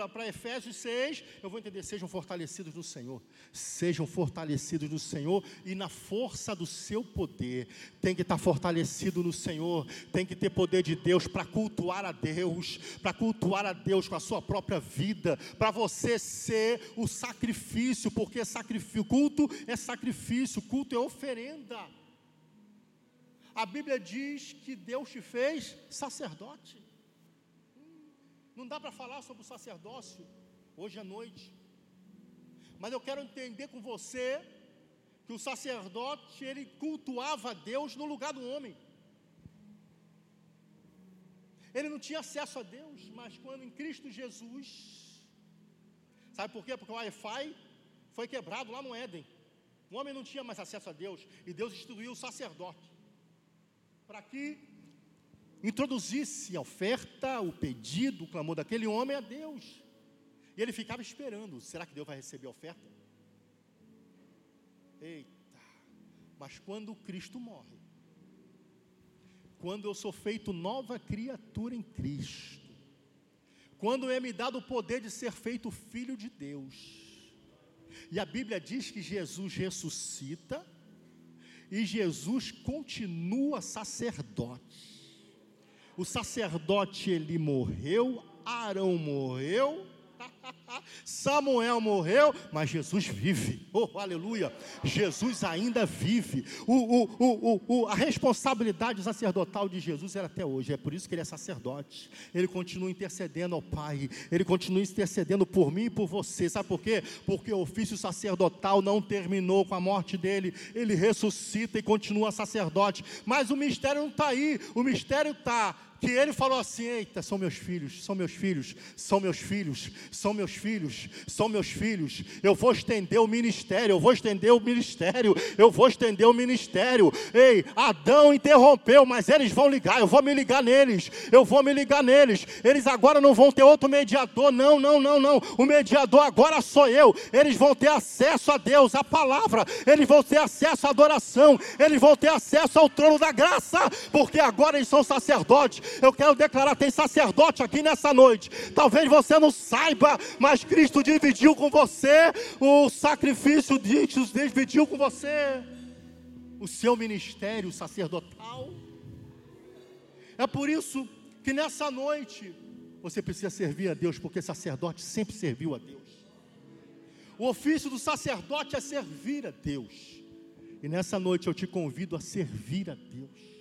para Efésios 6, eu vou entender, sejam fortalecidos no Senhor, sejam fortalecidos no Senhor e na força do seu poder, tem que estar fortalecido no Senhor, tem que ter poder de Deus para cultuar a Deus, para cultuar a Deus com a sua própria vida, para você ser o sacrifício, porque sacrifício, culto é sacrifício, culto é oferenda. A Bíblia diz que Deus te fez sacerdote. Não dá para falar sobre o sacerdócio hoje à noite. Mas eu quero entender com você que o sacerdote ele cultuava Deus no lugar do homem. Ele não tinha acesso a Deus, mas quando em Cristo Jesus, sabe por quê? Porque o Wi-Fi foi quebrado lá no Éden. O homem não tinha mais acesso a Deus e Deus instituiu o sacerdote para que introduzisse a oferta, o pedido, o clamor daquele homem a Deus. E ele ficava esperando: será que Deus vai receber a oferta? Eita, mas quando Cristo morre, quando eu sou feito nova criatura em Cristo, quando é me dado o poder de ser feito filho de Deus, e a Bíblia diz que Jesus ressuscita, e Jesus continua sacerdote o sacerdote ele morreu, Arão morreu, Samuel morreu, mas Jesus vive. Oh, aleluia! Jesus ainda vive. O, o, o, a responsabilidade sacerdotal de Jesus era até hoje. É por isso que ele é sacerdote. Ele continua intercedendo ao Pai. Ele continua intercedendo por mim e por você. Sabe por quê? Porque o ofício sacerdotal não terminou com a morte dele. Ele ressuscita e continua sacerdote. Mas o mistério não está aí. O mistério está que ele falou assim: Eita, são meus filhos, são meus filhos, são meus filhos, são meus filhos, são meus filhos. Eu vou estender o ministério, eu vou estender o ministério, eu vou estender o ministério. Ei, Adão interrompeu, mas eles vão ligar, eu vou me ligar neles, eu vou me ligar neles. Eles agora não vão ter outro mediador, não, não, não, não. O mediador agora sou eu. Eles vão ter acesso a Deus, a palavra, eles vão ter acesso à adoração, eles vão ter acesso ao trono da graça, porque agora eles são sacerdotes eu quero declarar: tem sacerdote aqui nessa noite. Talvez você não saiba, mas Cristo dividiu com você o sacrifício, Deus dividiu com você o seu ministério sacerdotal. É por isso que nessa noite você precisa servir a Deus, porque sacerdote sempre serviu a Deus. O ofício do sacerdote é servir a Deus. E nessa noite eu te convido a servir a Deus.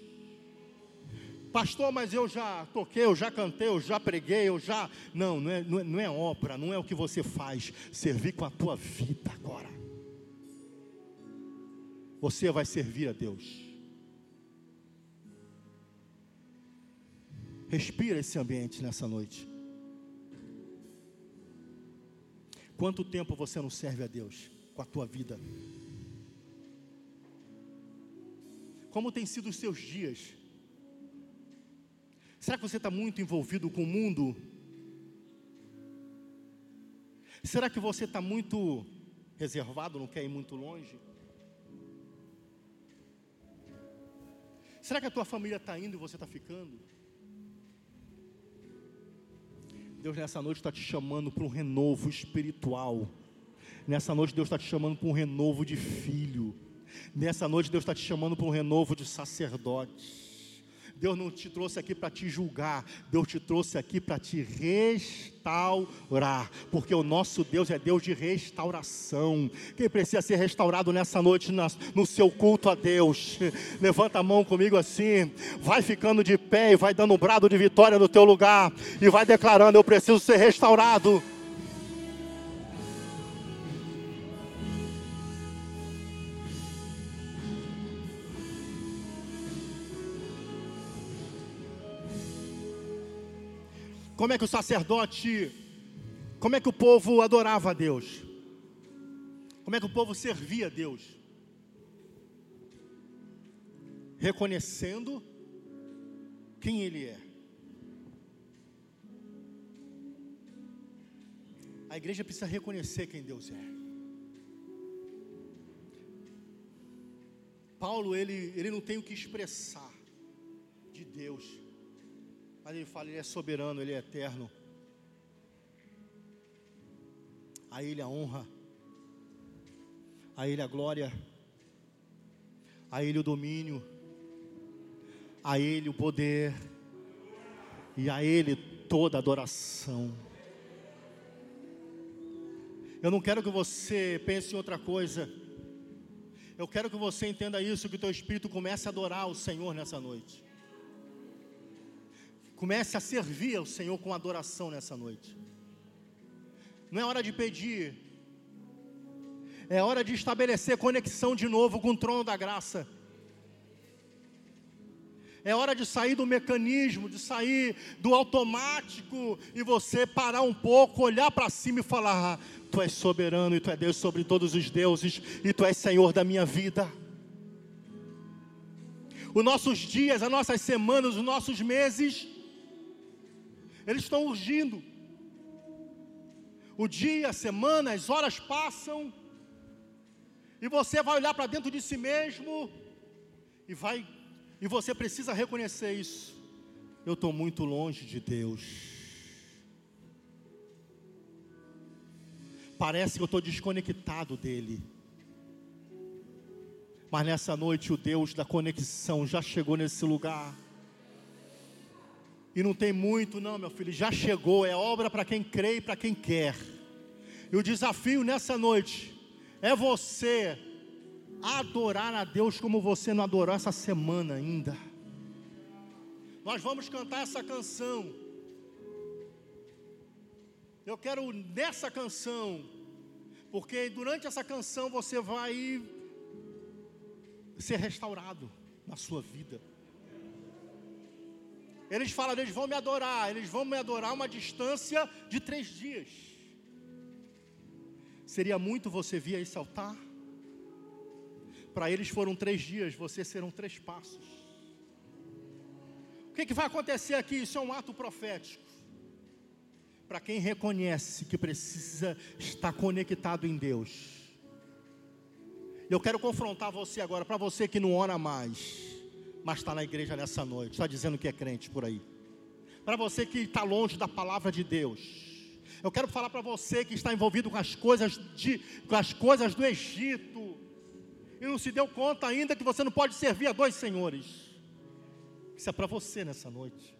Pastor, mas eu já toquei, eu já cantei, eu já preguei, eu já. Não, não é, não é, não é obra, não é o que você faz. Servir com a tua vida agora. Você vai servir a Deus. Respira esse ambiente nessa noite. Quanto tempo você não serve a Deus com a tua vida? Como tem sido os seus dias? Será que você está muito envolvido com o mundo? Será que você está muito reservado, não quer ir muito longe? Será que a tua família está indo e você está ficando? Deus nessa noite está te chamando para um renovo espiritual. Nessa noite Deus está te chamando para um renovo de filho. Nessa noite Deus está te chamando para um renovo de sacerdote. Deus não te trouxe aqui para te julgar, Deus te trouxe aqui para te restaurar, porque o nosso Deus é Deus de restauração. Quem precisa ser restaurado nessa noite no seu culto a Deus, levanta a mão comigo assim, vai ficando de pé e vai dando um brado de vitória no teu lugar e vai declarando: Eu preciso ser restaurado. Como é que o sacerdote, como é que o povo adorava a Deus? Como é que o povo servia a Deus? Reconhecendo quem Ele é. A igreja precisa reconhecer quem Deus é. Paulo, ele, ele não tem o que expressar de Deus. Mas ele fala, ele é soberano, ele é eterno. A ele a honra, a ele a glória, a ele o domínio, a ele o poder e a ele toda adoração. Eu não quero que você pense em outra coisa. Eu quero que você entenda isso, que o teu espírito comece a adorar o Senhor nessa noite. Comece a servir ao Senhor com adoração nessa noite. Não é hora de pedir, é hora de estabelecer conexão de novo com o trono da graça. É hora de sair do mecanismo, de sair do automático e você parar um pouco, olhar para cima e falar: ah, Tu és soberano e Tu és Deus sobre todos os deuses e Tu és Senhor da minha vida. Os nossos dias, as nossas semanas, os nossos meses eles estão urgindo. O dia, a semana, as horas passam, e você vai olhar para dentro de si mesmo e vai e você precisa reconhecer isso. Eu estou muito longe de Deus. Parece que eu estou desconectado dele. Mas nessa noite o Deus da conexão já chegou nesse lugar. E não tem muito, não, meu filho, já chegou, é obra para quem crê e para quem quer. E o desafio nessa noite é você adorar a Deus como você não adorou essa semana ainda. Nós vamos cantar essa canção. Eu quero nessa canção, porque durante essa canção você vai ser restaurado na sua vida. Eles falam, eles vão me adorar, eles vão me adorar uma distância de três dias. Seria muito você vir a esse altar? Para eles foram três dias, você serão três passos. O que, que vai acontecer aqui? Isso é um ato profético. Para quem reconhece que precisa estar conectado em Deus. Eu quero confrontar você agora, para você que não ora mais, mas está na igreja nessa noite, está dizendo que é crente por aí. Para você que está longe da palavra de Deus. Eu quero falar para você que está envolvido com as coisas de, com as coisas do Egito e não se deu conta ainda que você não pode servir a dois senhores. Isso é para você nessa noite.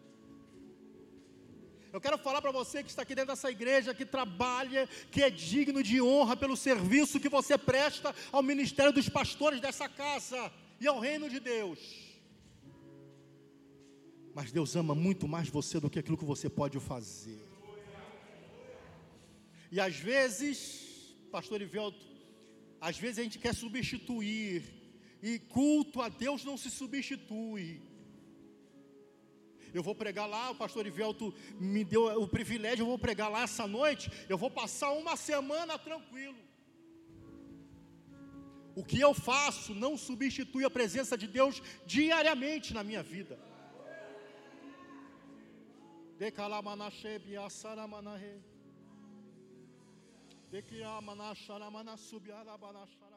Eu quero falar para você que está aqui dentro dessa igreja, que trabalha, que é digno de honra pelo serviço que você presta ao ministério dos pastores dessa casa e ao reino de Deus. Mas Deus ama muito mais você do que aquilo que você pode fazer. E às vezes, pastor Ivelto, às vezes a gente quer substituir, e culto a Deus não se substitui. Eu vou pregar lá, o pastor Ivelto me deu o privilégio, eu vou pregar lá essa noite, eu vou passar uma semana tranquilo. O que eu faço não substitui a presença de Deus diariamente na minha vida. De que a manachara manasubiara banachara